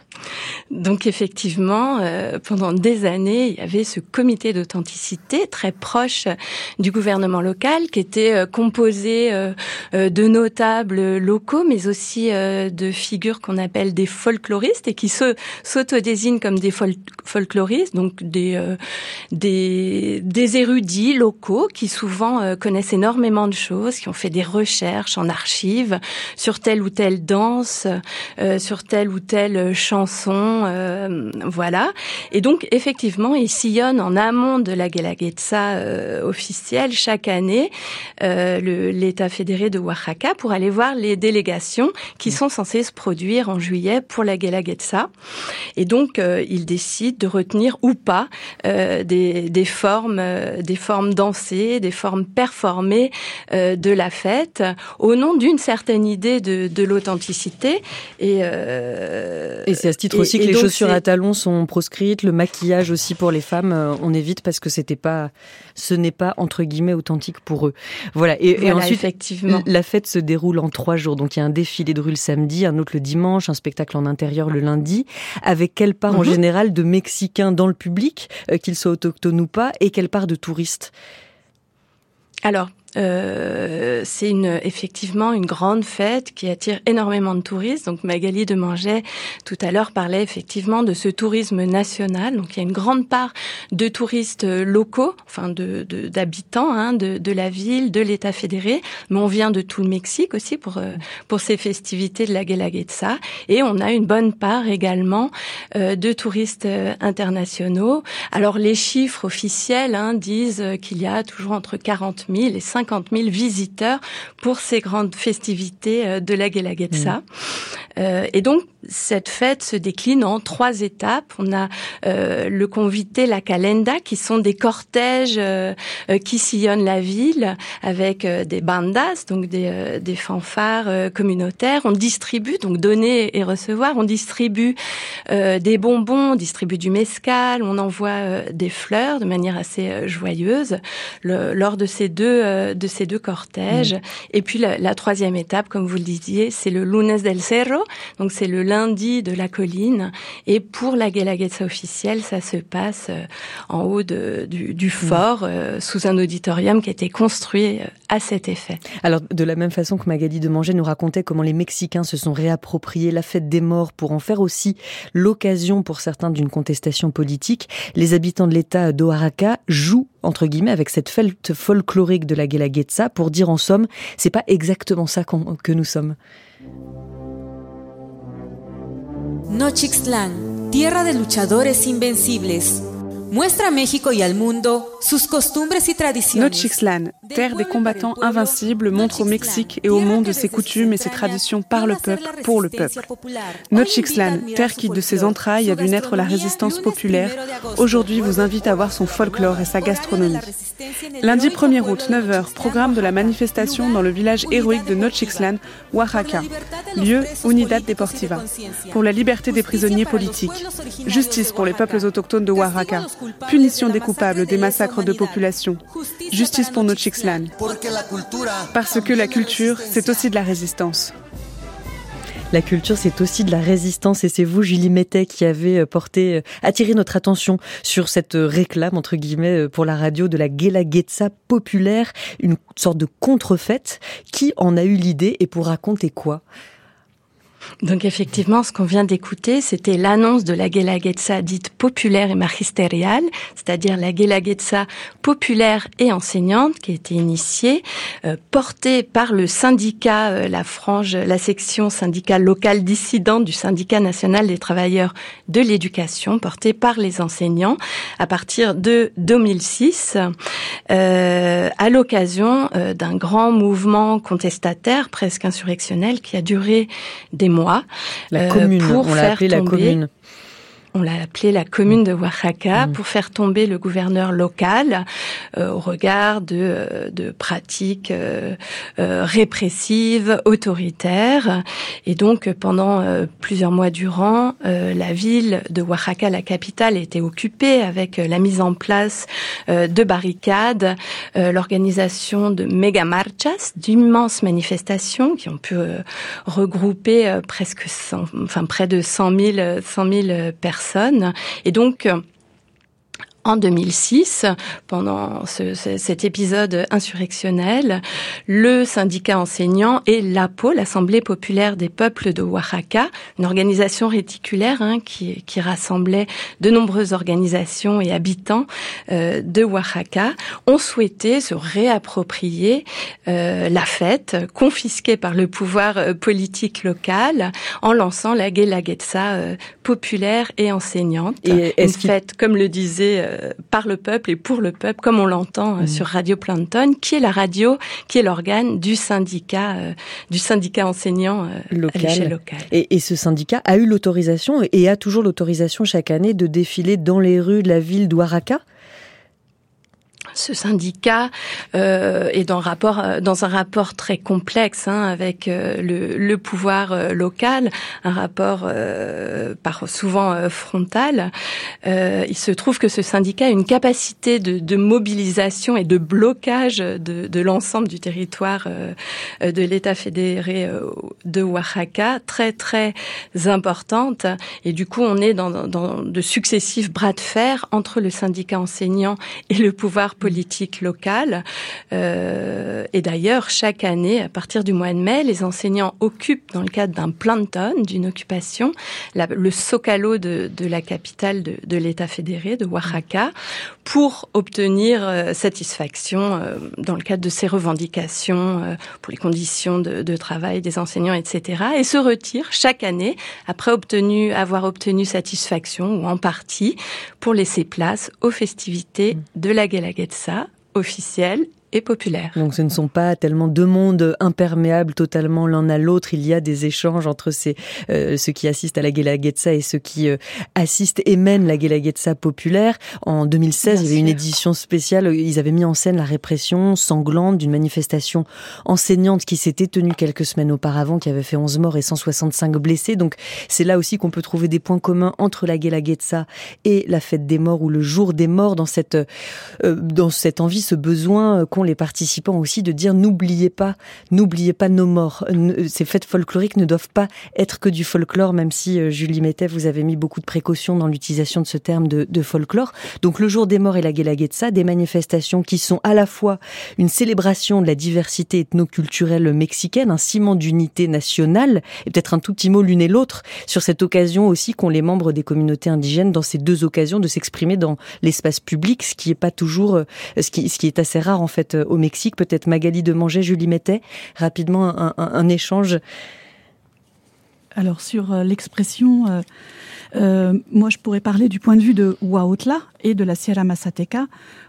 S7: Donc effectivement, pendant des années, il y avait ce comité d'authenticité très proche du gouvernement local qui était euh, composé euh, euh, de notables locaux mais aussi de figures qu'on appelle des folkloristes et qui se s'autodésignent comme des folkloristes donc des, des des érudits locaux qui souvent connaissent énormément de choses qui ont fait des recherches en archives sur telle ou telle danse sur telle ou telle chanson voilà. Et donc effectivement ils sillonnent en amont de la Guelaguetza euh, officielle chaque année euh, l'État fédéré de Oaxaca pour aller voir les délégations qui sont censées se produire en juillet pour la Guelaguetza. Et donc, euh, ils décident de retenir ou pas euh, des, des, formes, des formes dansées, des formes performées de la fête au nom d'une certaine idée de, de l'authenticité.
S1: Et, et c'est à ce titre aussi que les chaussures à talons sont proscrites, le maquillage aussi pour les femmes euh, on évite parce que c'était pas, ce n'est pas entre guillemets authentique pour eux. Voilà. Et, ensuite, effectivement. la fête se déroule en trois jours. Donc il y a un défilé de rue le samedi, un autre le dimanche, un spectacle en intérieur le lundi. Avec quelle part en mhm. général de Mexicains dans le public, euh, qu'ils soient autochtones ou pas, et quelle part de touristes?
S7: Alors, euh, c'est une, effectivement une grande fête qui attire énormément de touristes. Donc Magali de Manget tout à l'heure parlait effectivement de ce tourisme national. Donc il y a une grande part de touristes locaux, enfin de d'habitants hein, de, de, la ville, de l'État fédéré, mais on vient de tout le Mexique aussi pour euh, pour ces festivités de la Guelaguetza. Et on a une bonne part également euh, de touristes internationaux. Alors les chiffres officiels hein, disent qu'il y a toujours entre 40 000 et 50 50 000 visiteurs pour ces grandes festivités euh, de la Guelaguetza. Mmh. Euh, et donc, cette fête se décline en trois étapes. On a euh, le convité, la calenda, qui sont des cortèges euh, euh qui sillonnent la ville avec euh, des bandas, donc des, des fanfares communautaires. On distribue, donc donner et recevoir. On distribue des bonbons, on distribue du mescal, on envoie des fleurs de manière assez joyeuse le, lors de ces deux de ces deux cortèges. Mmh. Et puis la, la, troisième étape, comme vous le disiez, c'est le lunes del cerro, donc c'est le lundi de la colline. Et pour la Guelaguetza officielle, ça se passe euh, en haut de, du, du, fort, euh, sous un auditorium qui a été construit euh, à cet effet.
S1: Alors, de la même façon que Magali de Manger nous racontait comment les Mexicains se sont réappropriés la fête des morts pour en faire aussi l'occasion pour certains d'une contestation politique, les habitants de l'État d'Oaxaca jouent entre guillemets avec cette fête folklorique de la Guelaguetza pour dire en somme, c'est pas exactement ça que nous sommes.
S8: Nochixtlán, tierra de luchadores invencibles.
S5: Nochixtlan, terre des combattants invincibles, montre au Mexique et au monde ses coutumes et ses traditions par le peuple, pour le peuple. Nochixtlan, terre qui de ses entrailles a vu naître la résistance populaire, aujourd'hui vous invite à voir son folklore et sa gastronomie. Lundi 1er août, 9h, programme de la manifestation dans le village héroïque de Nochixtlan, Oaxaca. Lieu Unidad Deportiva. Pour la liberté des prisonniers politiques. Justice pour les peuples autochtones de Oaxaca. Punition des coupables des massacres de population. Justice pour Nochixtlan. Parce que la culture, c'est aussi de la résistance.
S1: La culture, c'est aussi de la résistance et c'est vous, Julie Mettet, qui avez euh, porté, euh, attiré notre attention sur cette euh, réclame, entre guillemets, pour la radio de la Guelaguetza populaire, une sorte de contrefête. Qui en a eu l'idée et pour raconter quoi?
S7: Donc effectivement, ce qu'on vient d'écouter, c'était l'annonce de la Guelaguetza dite populaire et magistériale, c'est-à-dire la Guelaguetza populaire et enseignante qui a été initiée, euh, portée par le syndicat, euh, la frange, la section syndicale locale dissidente du syndicat national des travailleurs de l'éducation, portée par les enseignants à partir de 2006, euh, à l'occasion d'un grand mouvement contestataire, presque insurrectionnel, qui a duré des mois.
S1: La commune, pour on l'a la commune
S7: on l'a appelé la commune de Oaxaca, mmh. pour faire tomber le gouverneur local euh, au regard de, euh, de pratiques euh, répressives, autoritaires. Et donc, pendant plusieurs mois durant, la ville de Oaxaca, la capitale, était occupée avec la mise en place de barricades, l'organisation de méga marchas, d'immenses manifestations qui ont pu regrouper presque 100, enfin près de 100 000, 100 000 personnes et donc, en 2006, pendant ce, cet épisode insurrectionnel, le syndicat enseignant et l'APO, l'Assemblée populaire des peuples de Oaxaca, une organisation réticulaire hein, qui, qui, rassemblait de nombreuses organisations et habitants euh, de Oaxaca, ont souhaité se réapproprier euh, la fête confisquée par le pouvoir euh, politique local en lançant la Guelaguetza euh, populaire et enseignante. Et une fête, comme le disait euh, par le peuple et pour le peuple, comme on l'entend euh, mm. sur Radio Plankton, qui est la radio, qui est l'organe du syndicat, euh, du syndicat enseignant local. à l'échelle locale.
S1: Et, et, ce syndicat a eu l'autorisation et a toujours l'autorisation chaque année de défiler dans les rues de la ville d'Ouaraka
S7: ce syndicat euh, est dans, rapport, euh, dans un rapport très complexe hein, avec euh, le, le, pouvoir euh, local, un rapport par souvent frontal. il se trouve que ce syndicat a une capacité de, de mobilisation et de blocage de, de l'ensemble du territoire de l'État fédéré de Oaxaca très très importante. Et du coup, on est dans, dans de successifs bras de fer entre le syndicat enseignant et le pouvoir politique locale. Euh, et d'ailleurs, chaque année, à partir du mois de mai, les enseignants occupent, dans le cadre d'un planton, d'une occupation, le Socalo de, la capitale de, l'État fédéré, de Oaxaca, pour obtenir euh, satisfaction euh, dans le cadre de ces revendications pour les conditions de, travail des enseignants, etc. Et se retirent chaque année après obtenu, avoir obtenu satisfaction ou en partie pour laisser place aux festivités de la Guelaguetza ça officiel et populaire.
S1: Donc ce ne sont pas tellement deux mondes imperméables totalement l'un à l'autre. Il y a des échanges entre ces, euh, ceux qui assistent à la Guelaguetza et ceux qui euh, assistent et mènent la Guelaguetza populaire. En 2016, il y avait une édition spéciale. Ils avaient mis en scène la répression sanglante d'une manifestation enseignante qui s'était tenue quelques semaines auparavant, qui avait fait 11 morts et 165 blessés. Donc c'est là aussi qu'on peut trouver des points communs entre la Guelaguetza et la fête des morts ou le jour des morts dans cette, euh, dans cette envie, ce besoin les participants aussi de dire n'oubliez pas, n'oubliez pas nos morts. Ces fêtes folkloriques ne doivent pas être que du folklore, même si euh, Julie Mettet, vous avez mis beaucoup de précautions dans l'utilisation de ce terme de, de, folklore. Donc le jour des morts et la Guelaguetza, des manifestations qui sont à la fois une célébration de la diversité ethnoculturelle mexicaine, un ciment d'unité nationale, et peut-être un tout petit mot l'une et l'autre sur cette occasion aussi qu'ont les membres des communautés indigènes dans ces deux occasions de s'exprimer dans l'espace public, ce qui est pas toujours, euh, ce qui, ce qui est assez rare en fait euh, au Mexique. Peut-être Magali de Manger, Julie Mettet, rapidement un, échange.
S2: Alors sur euh, l'expression moi, je pourrais parler du point de vue de Huautla et de la Sierra Mazateca.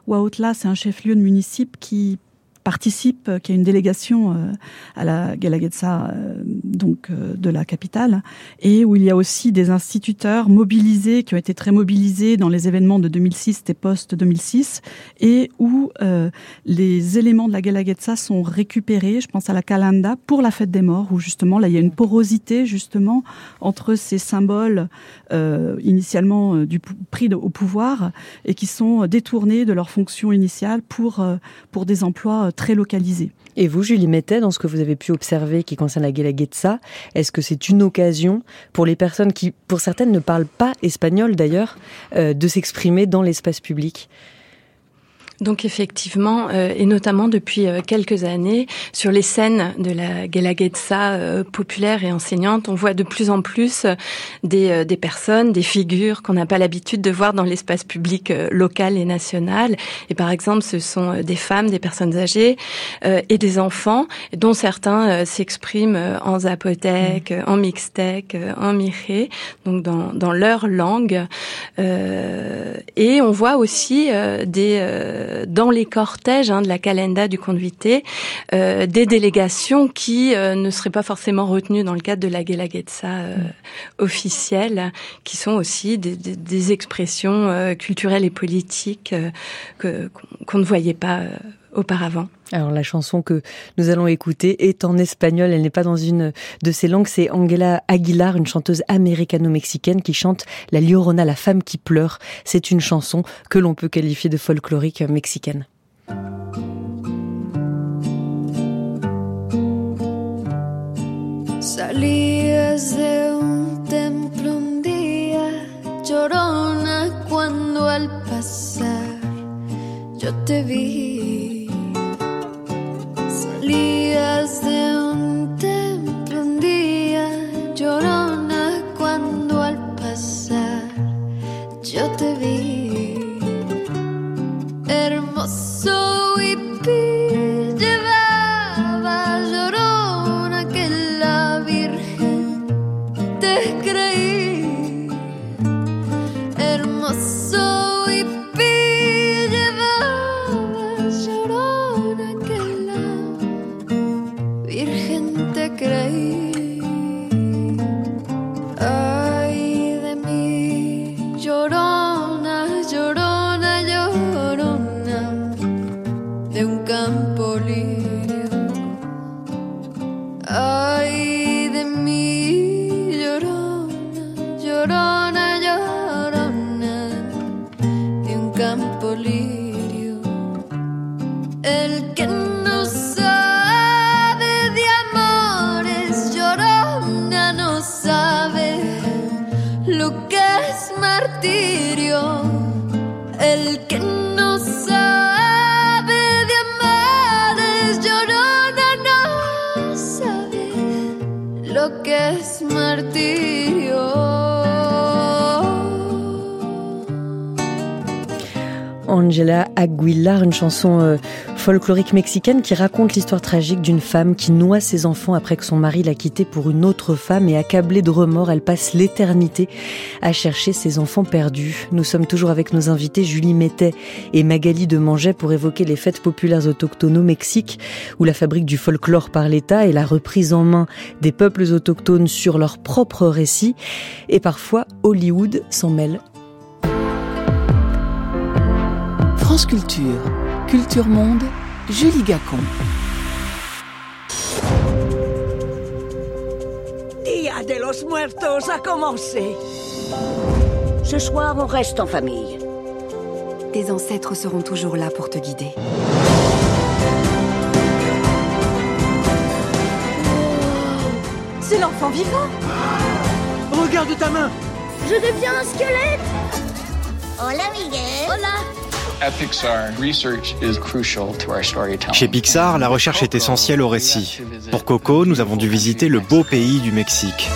S2: Huautla, c'est un chef-lieu de municipio qui participe, euh, qui a une délégation euh, à la Guelaguetza, euh, donc de la capitale, et où il y a aussi des instituteurs mobilisés, qui ont été très mobilisés dans les événements de 2006 et post-2006, et où les éléments de la Guelaguetza sont récupérés, je pense à la Calanda, pour la fête des morts, où justement, là, il y a une porosité, justement, entre ces symboles initialement du pris au pouvoir, et qui sont détournés de leur fonction initiale pour, pour des emplois très.
S1: Et vous, Julie Mettet, dans ce que vous avez pu observer qui concerne la Guelaguetza, est-ce que c'est une occasion pour les personnes qui, pour certaines, ne parlent pas espagnol d'ailleurs, euh, de s'exprimer dans l'espace public?
S7: Donc effectivement, euh, et notamment depuis euh, quelques années, sur les scènes de la Guelaguetza euh, populaire et enseignante, on voit de plus en plus des, des personnes, des figures qu'on n'a pas l'habitude de voir dans l'espace public local et national. Et par exemple, ce sont des femmes, des personnes âgées et des enfants, dont certains s'expriment en zapotèque, mmh. en mixtèque, en miré, donc dans, dans leur langue. et on voit aussi des dans les cortèges hein, de la calenda du conduité euh, des délégations qui euh, ne seraient pas forcément retenues dans le cadre de la Guelaguetza euh, mm. officielle, qui sont aussi des, des, des expressions euh, culturelles et politiques que qu'on ne voyait pas auparavant.
S1: Alors la chanson que nous allons écouter est en espagnol, elle n'est pas dans une de ces langues, c'est Angela Aguilar, une chanteuse américano-mexicaine qui chante La Llorona, la femme qui pleure. C'est une chanson que l'on peut qualifier de folklorique mexicaine.
S8: Salías de un templo un día, llorona, cuando al pasar yo te vi.
S1: Angela Aguilar, une chanson euh, folklorique mexicaine qui raconte l'histoire tragique d'une femme qui noie ses enfants après que son mari l'a quittée pour une autre femme et accablée de remords, elle passe l'éternité à chercher ses enfants perdus. Nous sommes toujours avec nos invités Julie Mettet et Magali de Manget pour évoquer les fêtes populaires autochtones au Mexique où la fabrique du folklore par l'État et la reprise en main des peuples autochtones sur leurs propres récits et parfois Hollywood s'en mêle.
S9: France Culture, Culture Monde, Julie Gacon.
S10: Dia de los Muertos a commencé.
S11: Ce soir, on reste en famille.
S12: Tes ancêtres seront toujours là pour te guider.
S10: C'est l'enfant vivant.
S13: Regarde ta main.
S14: Je deviens un squelette.
S15: Hola, Miguel.
S14: Hola.
S3: Chez Pixar, la recherche est essentielle au récit. Pour Coco, nous avons dû visiter le beau pays du Mexique.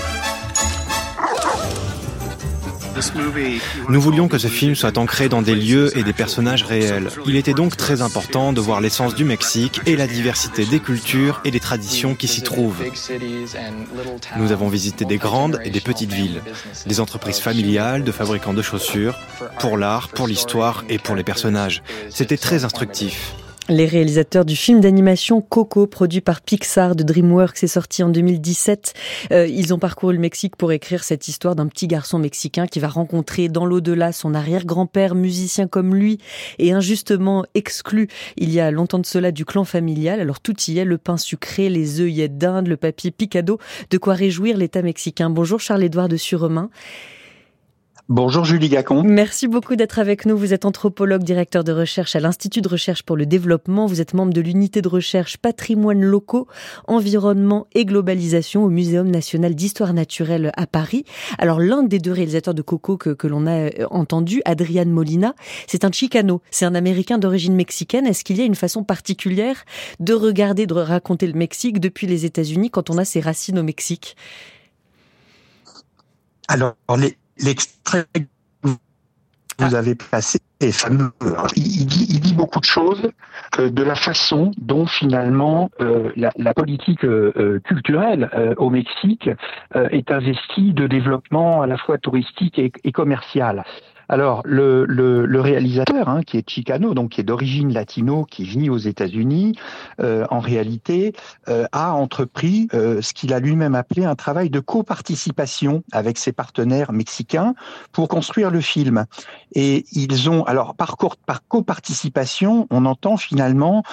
S3: Nous voulions que ce film soit ancré dans des lieux et des personnages réels. Il était donc très important de voir l'essence du Mexique et la diversité des cultures et des traditions qui s'y trouvent. Nous avons visité des grandes et des petites villes, des entreprises familiales de fabricants de chaussures, pour l'art, pour l'histoire et pour les personnages. C'était très instructif.
S1: Les réalisateurs du film d'animation Coco, produit par Pixar de DreamWorks, est sorti en 2017. Euh, ils ont parcouru le Mexique pour écrire cette histoire d'un petit garçon mexicain qui va rencontrer dans l'au-delà son arrière-grand-père, musicien comme lui, et injustement exclu il y a longtemps de cela du clan familial. Alors tout y est, le pain sucré, les œillets d'Inde, le papier picado, de quoi réjouir l'État mexicain. Bonjour Charles-Édouard de Suremin.
S16: Bonjour Julie Gacon.
S1: Merci beaucoup d'être avec nous. Vous êtes anthropologue, directeur de recherche à l'Institut de recherche pour le développement. Vous êtes membre de l'unité de recherche patrimoine locaux, environnement et globalisation au Muséum national d'histoire naturelle à Paris. Alors l'un des deux réalisateurs de Coco que, que l'on a euh, entendu, Adrian Molina, c'est un Chicano. C'est un Américain d'origine mexicaine. Est-ce qu'il y a une façon particulière de regarder, de raconter le Mexique depuis les États-Unis quand on a ses racines au Mexique?
S16: Alors, les, l'extrait que vous ah. avez placé est fameux. Il, dit, beaucoup de choses euh, de la façon dont finalement euh, la, politique euh, culturelle au Mexique est investie de développement à la fois touristique et commercial. Alors, le, réalisateur, hein, qui est Chicano, donc qui est d'origine latino, qui vit aux États-Unis, euh, en réalité, euh, a entrepris euh, ce qu'il a lui-même appelé un travail de coparticipation avec ses partenaires mexicains pour construire le film. Et ils ont, alors par, par coparticipation, on entend finalement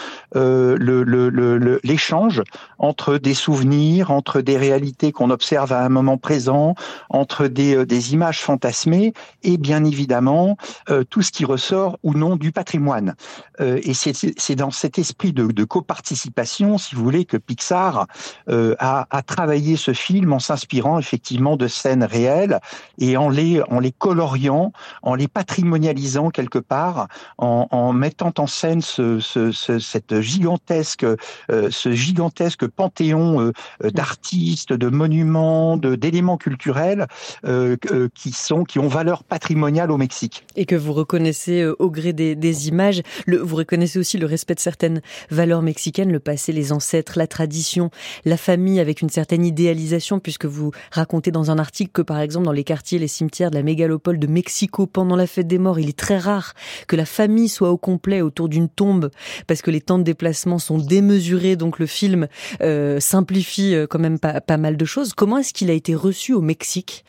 S16: l'échange entre des souvenirs, entre des réalités qu'on observe à un moment présent, entre des images fantasmées et bien évidemment évidemment euh, tout ce qui ressort ou non du patrimoine. Euh, et c'est dans cet esprit de, coparticipation, si vous voulez, que Pixar euh, a, a, travaillé ce film en s'inspirant effectivement de scènes réelles et en les, en les coloriant, en les patrimonialisant quelque part, en, mettant en scène ce, ce, ce, cette gigantesque, ce gigantesque panthéon d'artistes, de monuments, d'éléments culturels qui sont qui ont valeur patrimoniale
S1: Et que vous reconnaissez euh, au gré des, images, le, vous reconnaissez aussi le respect de certaines valeurs mexicaines, le passé, les ancêtres, la tradition, la famille avec une certaine idéalisation, puisque vous racontez dans un article que par exemple dans les quartiers, les cimetières de la mégalopole de Mexico, pendant la fête des morts, il est très rare que la famille soit au complet autour d'une tombe, parce que les temps de déplacement sont démesurés, donc le film euh, simplifie euh, quand même pas, pas mal de choses. Comment est-ce qu'il a été reçu au Mexique?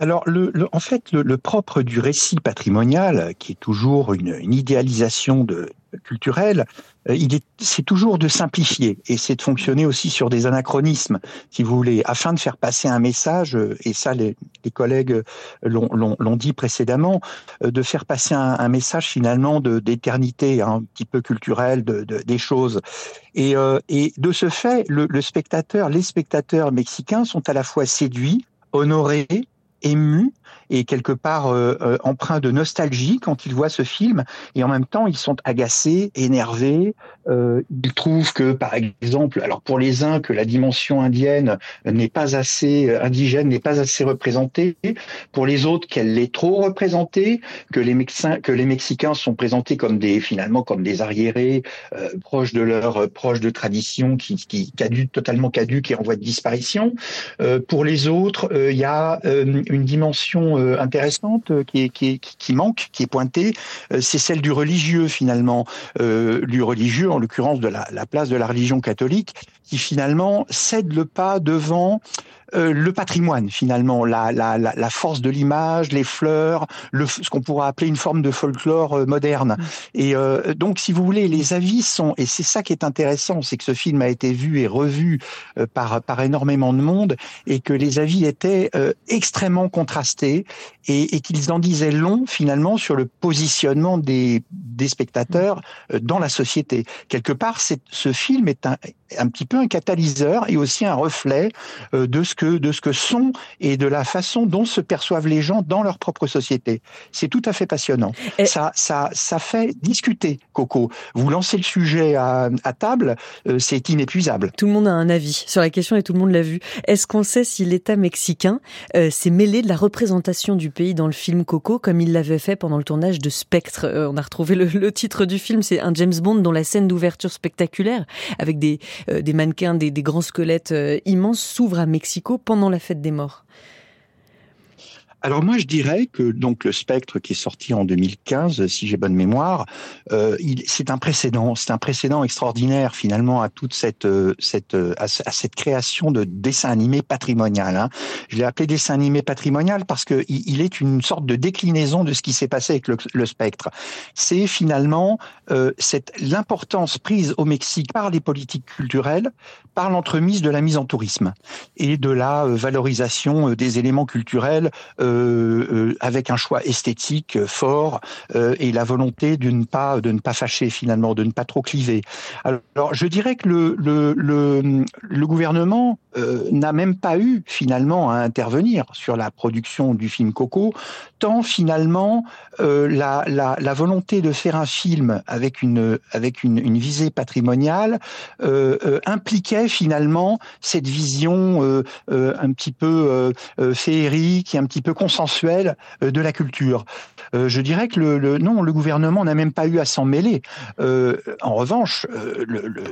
S16: Alors, le, en fait, le, propre du récit patrimonial, qui est toujours une, une idéalisation de, culturelle, euh, est, c'est toujours de simplifier et c'est de fonctionner aussi sur des anachronismes, si vous voulez, afin de faire passer un message. Euh, et ça, les, les collègues l'ont, dit précédemment, euh, de faire passer un, un message finalement d'éternité, hein, un petit peu culturelle de, de, des choses. Et, et de ce fait, le, le spectateur, les spectateurs mexicains sont à la fois séduits, honorés émus et quelque part euh, euh, empreints de nostalgie quand ils voient ce film et en même temps ils sont agacés, énervés. Euh, ils trouvent que par exemple, alors pour les uns que la dimension indienne n'est pas assez euh, indigène, n'est pas assez représentée, pour les autres qu'elle l'est trop représentée, que les Mexicains que les Mexicains sont présentés comme des finalement comme des arriérés euh, proches de leur proches de tradition qui qui caduque totalement caduque et en voie de disparition. pour les autres, il y a une dimension euh, intéressante euh, qui, manque, qui est pointée, euh, c'est celle du religieux finalement, du religieux en l'occurrence de la place de la religion catholique, qui finalement cède le pas devant euh, le patrimoine finalement, la, la, la force de l'image, les fleurs, le, ce qu'on pourrait appeler une forme de folklore euh, moderne. Mm. Et euh, donc, si vous voulez, les avis sont, et c'est ça qui est intéressant, c'est que ce film a été vu et revu par, par énormément de monde, et que les avis étaient extrêmement contrastés, et, et qu'ils en disaient long finalement sur le positionnement des, des spectateurs dans la société. Quelque part, ce film est un, un petit peu un catalyseur et aussi un reflet de ce que de ce que sont et de la façon dont se perçoivent les gens dans leur propre société. C'est tout à fait passionnant. Ça, ça, ça fait discuter, Coco. Vous lancez le sujet à, à table, euh, c'est inépuisable.
S1: Tout le monde a un avis sur la question et tout le monde l'a vu. Est-ce qu'on sait si l'État mexicain euh, s'est mêlé de la représentation du pays dans le film Coco, comme il l'avait fait pendant le tournage de Spectre euh, On a retrouvé le, le titre du film, c'est un James Bond dont la scène d'ouverture spectaculaire, avec des, des mannequins, des, des grands squelettes immenses, s'ouvre à Mexico pendant la fête des morts.
S16: Alors moi, je dirais que donc le Spectre qui est sorti en 2015, si j'ai bonne mémoire, euh, c'est un précédent, c'est un précédent extraordinaire finalement à toute cette euh, cette euh, à, cette création de dessin animé patrimonial. Hein. Je l'ai appelé dessin animé patrimonial parce que il, est une sorte de déclinaison de ce qui s'est passé avec le, Spectre. C'est finalement euh, cette l'importance prise au Mexique par les politiques culturelles, par l'entremise de la mise en tourisme et de la euh, valorisation des éléments culturels. Avec un choix esthétique fort euh, et la volonté de ne pas de ne pas fâcher finalement, de ne pas trop cliver. Alors, je dirais que le le, le, le gouvernement n'a même pas eu finalement à intervenir sur la production du film Coco, tant finalement la, la, la, volonté de faire un film avec une avec une, une visée patrimoniale impliquait finalement cette vision un petit peu féerique et un petit peu consensuel euh, de la culture. Euh, je dirais que le, non, le gouvernement n'a même pas eu à s'en mêler. Euh, en revanche,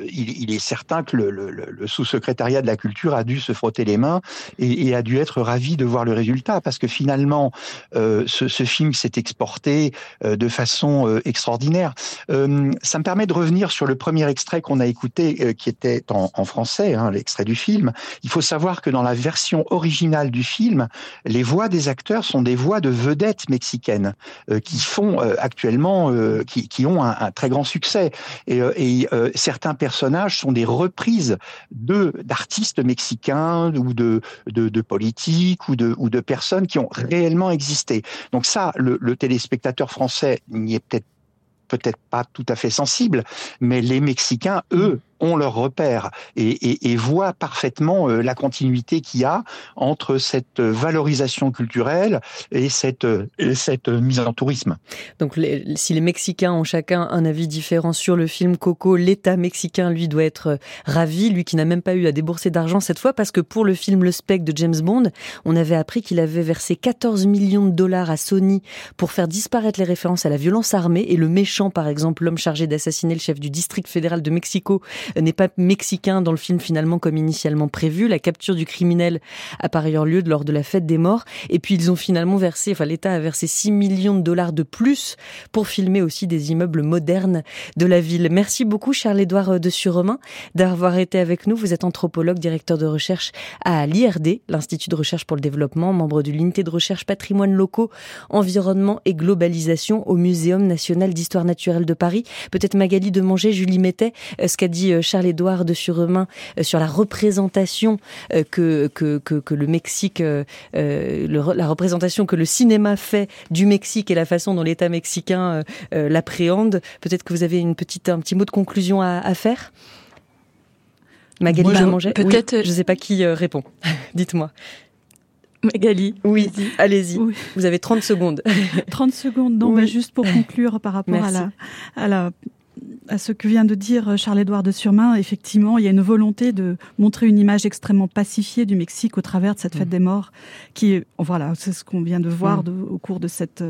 S16: il, est certain que le, sous-secrétariat de la culture a dû se frotter les mains et, a dû être ravi de voir le résultat, parce que finalement, ce, film s'est exporté de façon extraordinaire. ça me permet de revenir sur le premier extrait qu'on a écouté, qui était en, français, hein, l'extrait du film. Il faut savoir que dans la version originale du film, les voix des acteurs sont des voix de vedettes mexicaines euh, qui font euh, actuellement, euh, qui, ont un, très grand succès. Et, certains personnages sont des reprises de d'artistes mexicains ou de, de, de politiques ou de, ou de personnes qui ont réellement existé. Donc ça, le, le téléspectateur français n'y est peut-être peut-être pas tout à fait sensible, mais les Mexicains, eux, ont leur repère et, et, voient parfaitement euh, la continuité qu'il y a entre cette valorisation culturelle et cette, et cette mise en tourisme.
S1: Donc si les Mexicains ont chacun un avis différent sur le film Coco, l'État mexicain, lui, doit être ravi, lui qui n'a même pas eu à débourser d'argent cette fois, parce que pour le film Le Spec de James Bond, on avait appris qu'il avait versé 14 millions de dollars à Sony pour faire disparaître les références à la violence armée, et le méchant, par exemple, l'homme chargé d'assassiner le chef du district fédéral de Mexico, n'est pas mexicain dans le film finalement comme initialement prévu. La capture du criminel a par ailleurs lieu lors de la fête des morts. Et puis ils ont finalement versé, enfin l'État a versé 6 millions de dollars de plus pour filmer aussi des immeubles modernes de la ville. Merci beaucoup Charles-Édouard de Surromain d'avoir été avec nous. Vous êtes anthropologue, directeur de recherche à l'IRD, l'Institut de recherche pour le développement, membre de l'unité de recherche patrimoine locaux, environnement et globalisation au Muséum national d'histoire naturelle de Paris. Peut-être Magali de Manger, Julie Mettet, euh, ce qu'a dit euh, Charles-Édouard de Suremain euh, sur la représentation euh, que, que, que, le Mexique, euh, la représentation que le cinéma fait du Mexique et la façon dont l'État mexicain l'appréhende. Peut-être que vous avez une petite, un petit mot de conclusion à, faire? Magali Manger Peut-être. je ne sais pas qui répond. Dites-moi.
S7: Magali.
S1: Oui, allez-y. Vous avez 30 secondes.
S2: 30 secondes, non, bah, juste pour conclure par rapport à la, à la à ce que vient de dire Charles-Édouard de Surmain, effectivement, il y a une volonté de montrer une image extrêmement pacifiée du Mexique au travers de cette fête des morts, qui voilà, c'est ce qu'on vient de voir au cours de cette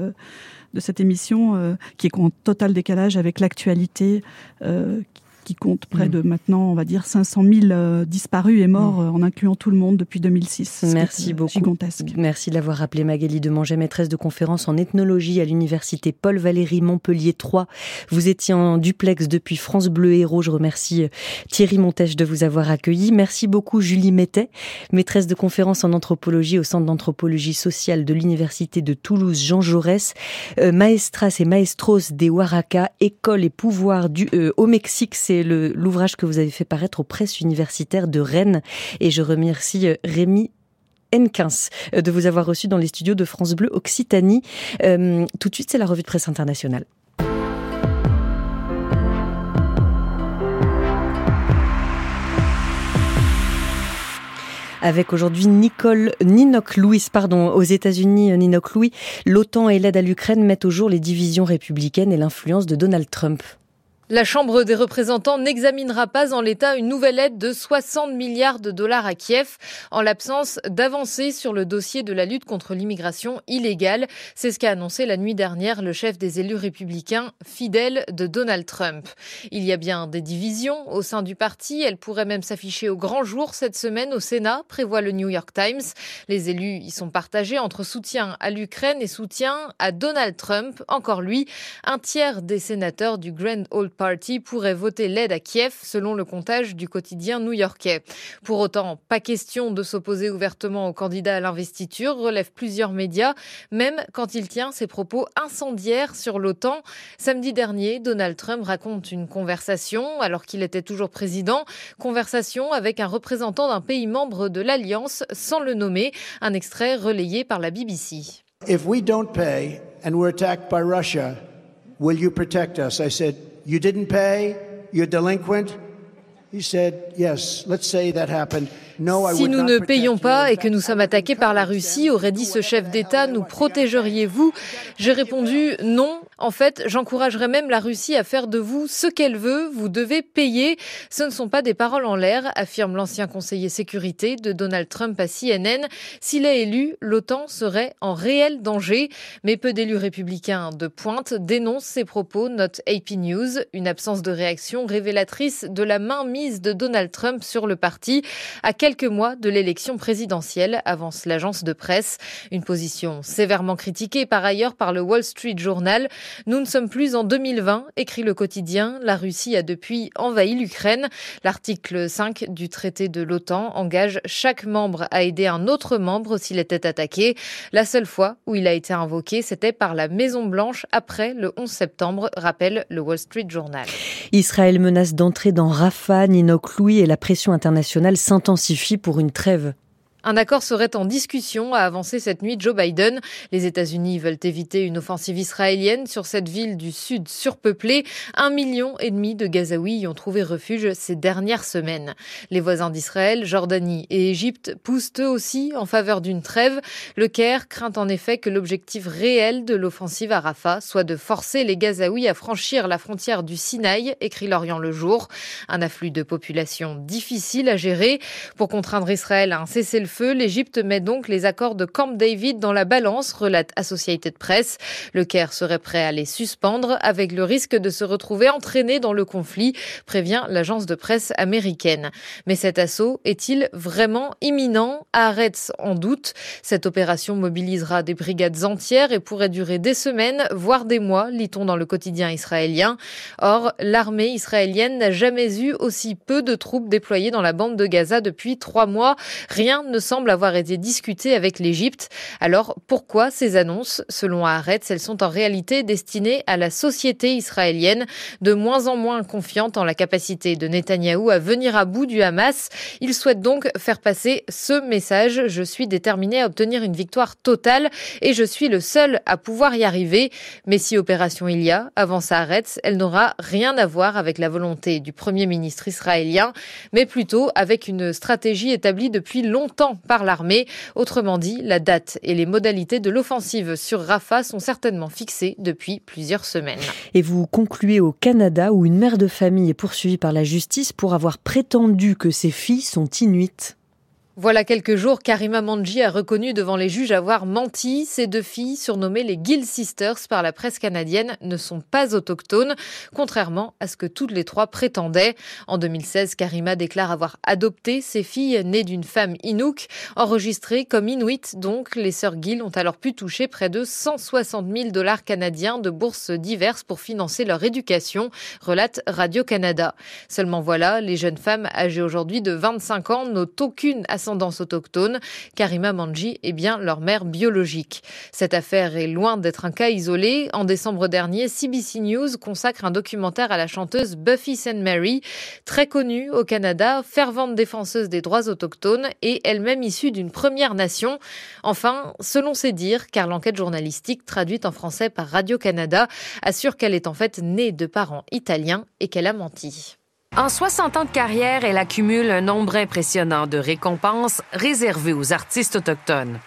S2: de cette émission, euh, qui est en total décalage avec l'actualité, euh, qui compte près mm. de maintenant, on va dire, 500 000 euh, disparus et morts, mm. euh, en incluant tout le monde depuis 2006.
S1: Merci beaucoup.
S2: Gigantesque.
S1: Merci de l'avoir rappelé, Magali de Manger, maîtresse de conférence en ethnologie à l'université Paul Valéry Montpellier 3. Vous étiez en duplex depuis France Bleu Héros. Je remercie euh, Thierry Montèche de vous avoir accueilli. Merci beaucoup, Julie Mettet, maîtresse de conférence en anthropologie au Centre d'anthropologie sociale de l'université de Toulouse Jean Jaurès, maestras et maestros des Waraka, école et pouvoir du, au Mexique. C'est l'ouvrage que vous avez fait paraître aux presses universitaires de Rennes. Et je remercie euh, Rémi N15 euh, de vous avoir reçu dans les studios de France Bleu Occitanie. Euh, tout de suite, c'est la revue de presse internationale. avec aujourd'hui Nicole Ninoc Louis, pardon, aux États-Unis, Ninoc Louis. L'OTAN et l'aide à l'Ukraine mettent au jour les divisions républicaines et l'influence de Donald Trump.
S17: La Chambre des représentants n'examinera pas en l'état une nouvelle aide de 60 milliards de dollars à Kiev en l'absence d'avancées sur le dossier de la lutte contre l'immigration illégale. C'est ce qu'a annoncé la nuit dernière le chef des élus républicains fidèles de Donald Trump. Il y a bien des divisions au sein du parti. Elles pourraient même s'afficher au grand jour cette semaine au Sénat, prévoit le New York Times. Les élus y sont partagés entre soutien à l'Ukraine et soutien à Donald Trump. Encore lui, un tiers des sénateurs du Grand Old Party pourrait voter l'aide à Kiev, selon le comptage du quotidien new-yorkais. Pour autant, pas question de s'opposer ouvertement au candidat à l'investiture, relèvent plusieurs médias, même quand il tient ses propos incendiaires sur l'OTAN. Samedi dernier, Donald Trump raconte une conversation, alors qu'il était toujours président, conversation avec un représentant d'un pays membre de l'Alliance, sans le nommer, un extrait relayé par la BBC.
S18: If we don't pay and we're attacked by Russia, will you protect us? I said, You didn't pay, you're delinquent. He said, Yes, let's say that happened.
S17: Si nous ne payons pas et que nous sommes attaqués par la Russie, aurait dit ce chef d'État, nous protégeriez-vous J'ai répondu non. En fait, j'encouragerais même la Russie à faire de vous ce qu'elle veut. Vous devez payer. Ce ne sont pas des paroles en l'air, affirme l'ancien conseiller sécurité de Donald Trump à CNN. S'il est élu, l'OTAN serait en réel danger. Mais peu d'élus républicains de pointe dénoncent ces propos, note AP News, une absence de réaction révélatrice de la mainmise de Donald Trump sur le parti. À quelques mois de l'élection présidentielle, avance l'agence de presse. Une position sévèrement critiquée par ailleurs par le Wall Street Journal. Nous ne sommes plus en 2020, écrit le quotidien. La Russie a depuis envahi l'Ukraine. L'article 5 du traité de l'OTAN engage chaque membre à aider un autre membre s'il était attaqué. La seule fois où il a été invoqué, c'était par la Maison Blanche après le 11 septembre, rappelle le Wall Street Journal.
S1: Israël menace d'entrer dans Rafah, Ninoc Louis et la pression internationale s'intensifie pour une trêve.
S17: Un accord serait en discussion, a avancé cette nuit Joe Biden. Les États-Unis veulent éviter une offensive israélienne sur cette ville du sud surpeuplée. Un million et demi de Gazaouis y ont trouvé refuge ces dernières semaines. Les voisins d'Israël, Jordanie et Égypte poussent eux aussi en faveur d'une trêve. Le Caire craint en effet que l'objectif réel de l'offensive à Rafah soit de forcer les Gazaouis à franchir la frontière du Sinaï, écrit L'Orient le jour. Un afflux de population difficile à gérer. Pour contraindre Israël à un cessez-le-feu, L'Égypte met donc les accords de Camp David dans la balance, relate Associated Press. Le Caire serait prêt à les suspendre avec le risque de se retrouver entraîné dans le conflit, prévient l'agence de presse américaine. Mais cet assaut est-il vraiment imminent? Arrête en doute. Cette opération mobilisera des brigades entières et pourrait durer des semaines, voire des mois, lit-on dans le quotidien israélien. Or, l'armée israélienne n'a jamais eu aussi peu de troupes déployées dans la bande de Gaza depuis trois mois. Rien ne semble avoir été discuté avec l'Égypte. Alors pourquoi ces annonces? Selon Haaretz, elles sont en réalité destinées à la société israélienne, de moins en moins confiante en la capacité de Netanyahou à venir à bout du Hamas. Il souhaite donc faire passer ce message. Je suis déterminé à obtenir une victoire totale et je suis le seul à pouvoir y arriver. Mais si opération il y a, avance Haaretz, elle n'aura rien à voir avec la volonté du Premier ministre israélien, mais plutôt avec une stratégie établie depuis longtemps par l'armée. Autrement dit, la date et les modalités de l'offensive sur Rafah sont certainement fixées depuis plusieurs semaines.
S1: Et vous concluez au Canada où une mère de famille est poursuivie par la justice pour avoir prétendu que ses filles sont inuites.
S17: Voilà quelques jours, Karima Manji a reconnu devant les juges avoir menti. Ces deux filles, surnommées les Gill Sisters par la presse canadienne, ne sont pas autochtones, contrairement à ce que toutes les trois prétendaient. En 2016, Karima déclare avoir adopté ces filles nées d'une femme Inuk, enregistrées comme Inuit. Donc, les sœurs Gill ont alors pu toucher près de 160 000 dollars canadiens de bourses diverses pour financer leur éducation, relate Radio-Canada. Seulement voilà, les jeunes femmes âgées aujourd'hui de 25 ans n'ont aucune ascendance autochtone. Karima Manji est bien leur mère biologique. Cette affaire est loin d'être un cas isolé. En décembre dernier, CBC News consacre un documentaire à la chanteuse Buffy St. Mary, très connue au Canada, fervente défenseuse des droits autochtones et elle-même issue d'une Première Nation. Enfin, selon ses dires, car l'enquête journalistique traduite en français par Radio-Canada assure qu'elle est en fait née de parents italiens et qu'elle a menti.
S19: En 60 ans de carrière, elle accumule un nombre impressionnant de récompenses réservées aux artistes autochtones.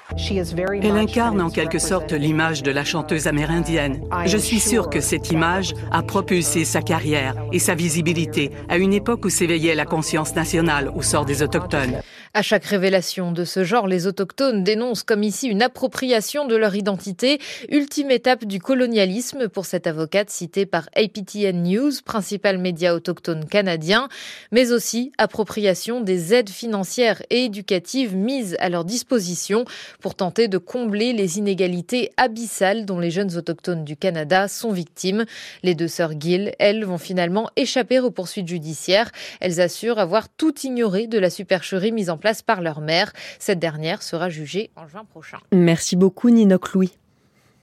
S20: Elle incarne en quelque sorte l'image de la chanteuse amérindienne. Je suis sûre que cette image a propulsé sa carrière et sa visibilité à une époque où s'éveillait la conscience nationale au sort des Autochtones.
S17: À chaque révélation de ce genre, les autochtones dénoncent comme ici une appropriation de leur identité, ultime étape du colonialisme pour cette avocate citée par APTN News, principal média autochtone canadien, mais aussi appropriation des aides financières et éducatives mises à leur disposition pour tenter de combler les inégalités abyssales dont les jeunes autochtones du Canada sont victimes. Les deux sœurs Gill, elles, vont finalement échapper aux poursuites judiciaires. Elles assurent avoir tout ignoré de la supercherie mise place par leur mère. Cette dernière sera jugée en juin prochain.
S1: Merci beaucoup Ninoc Louis.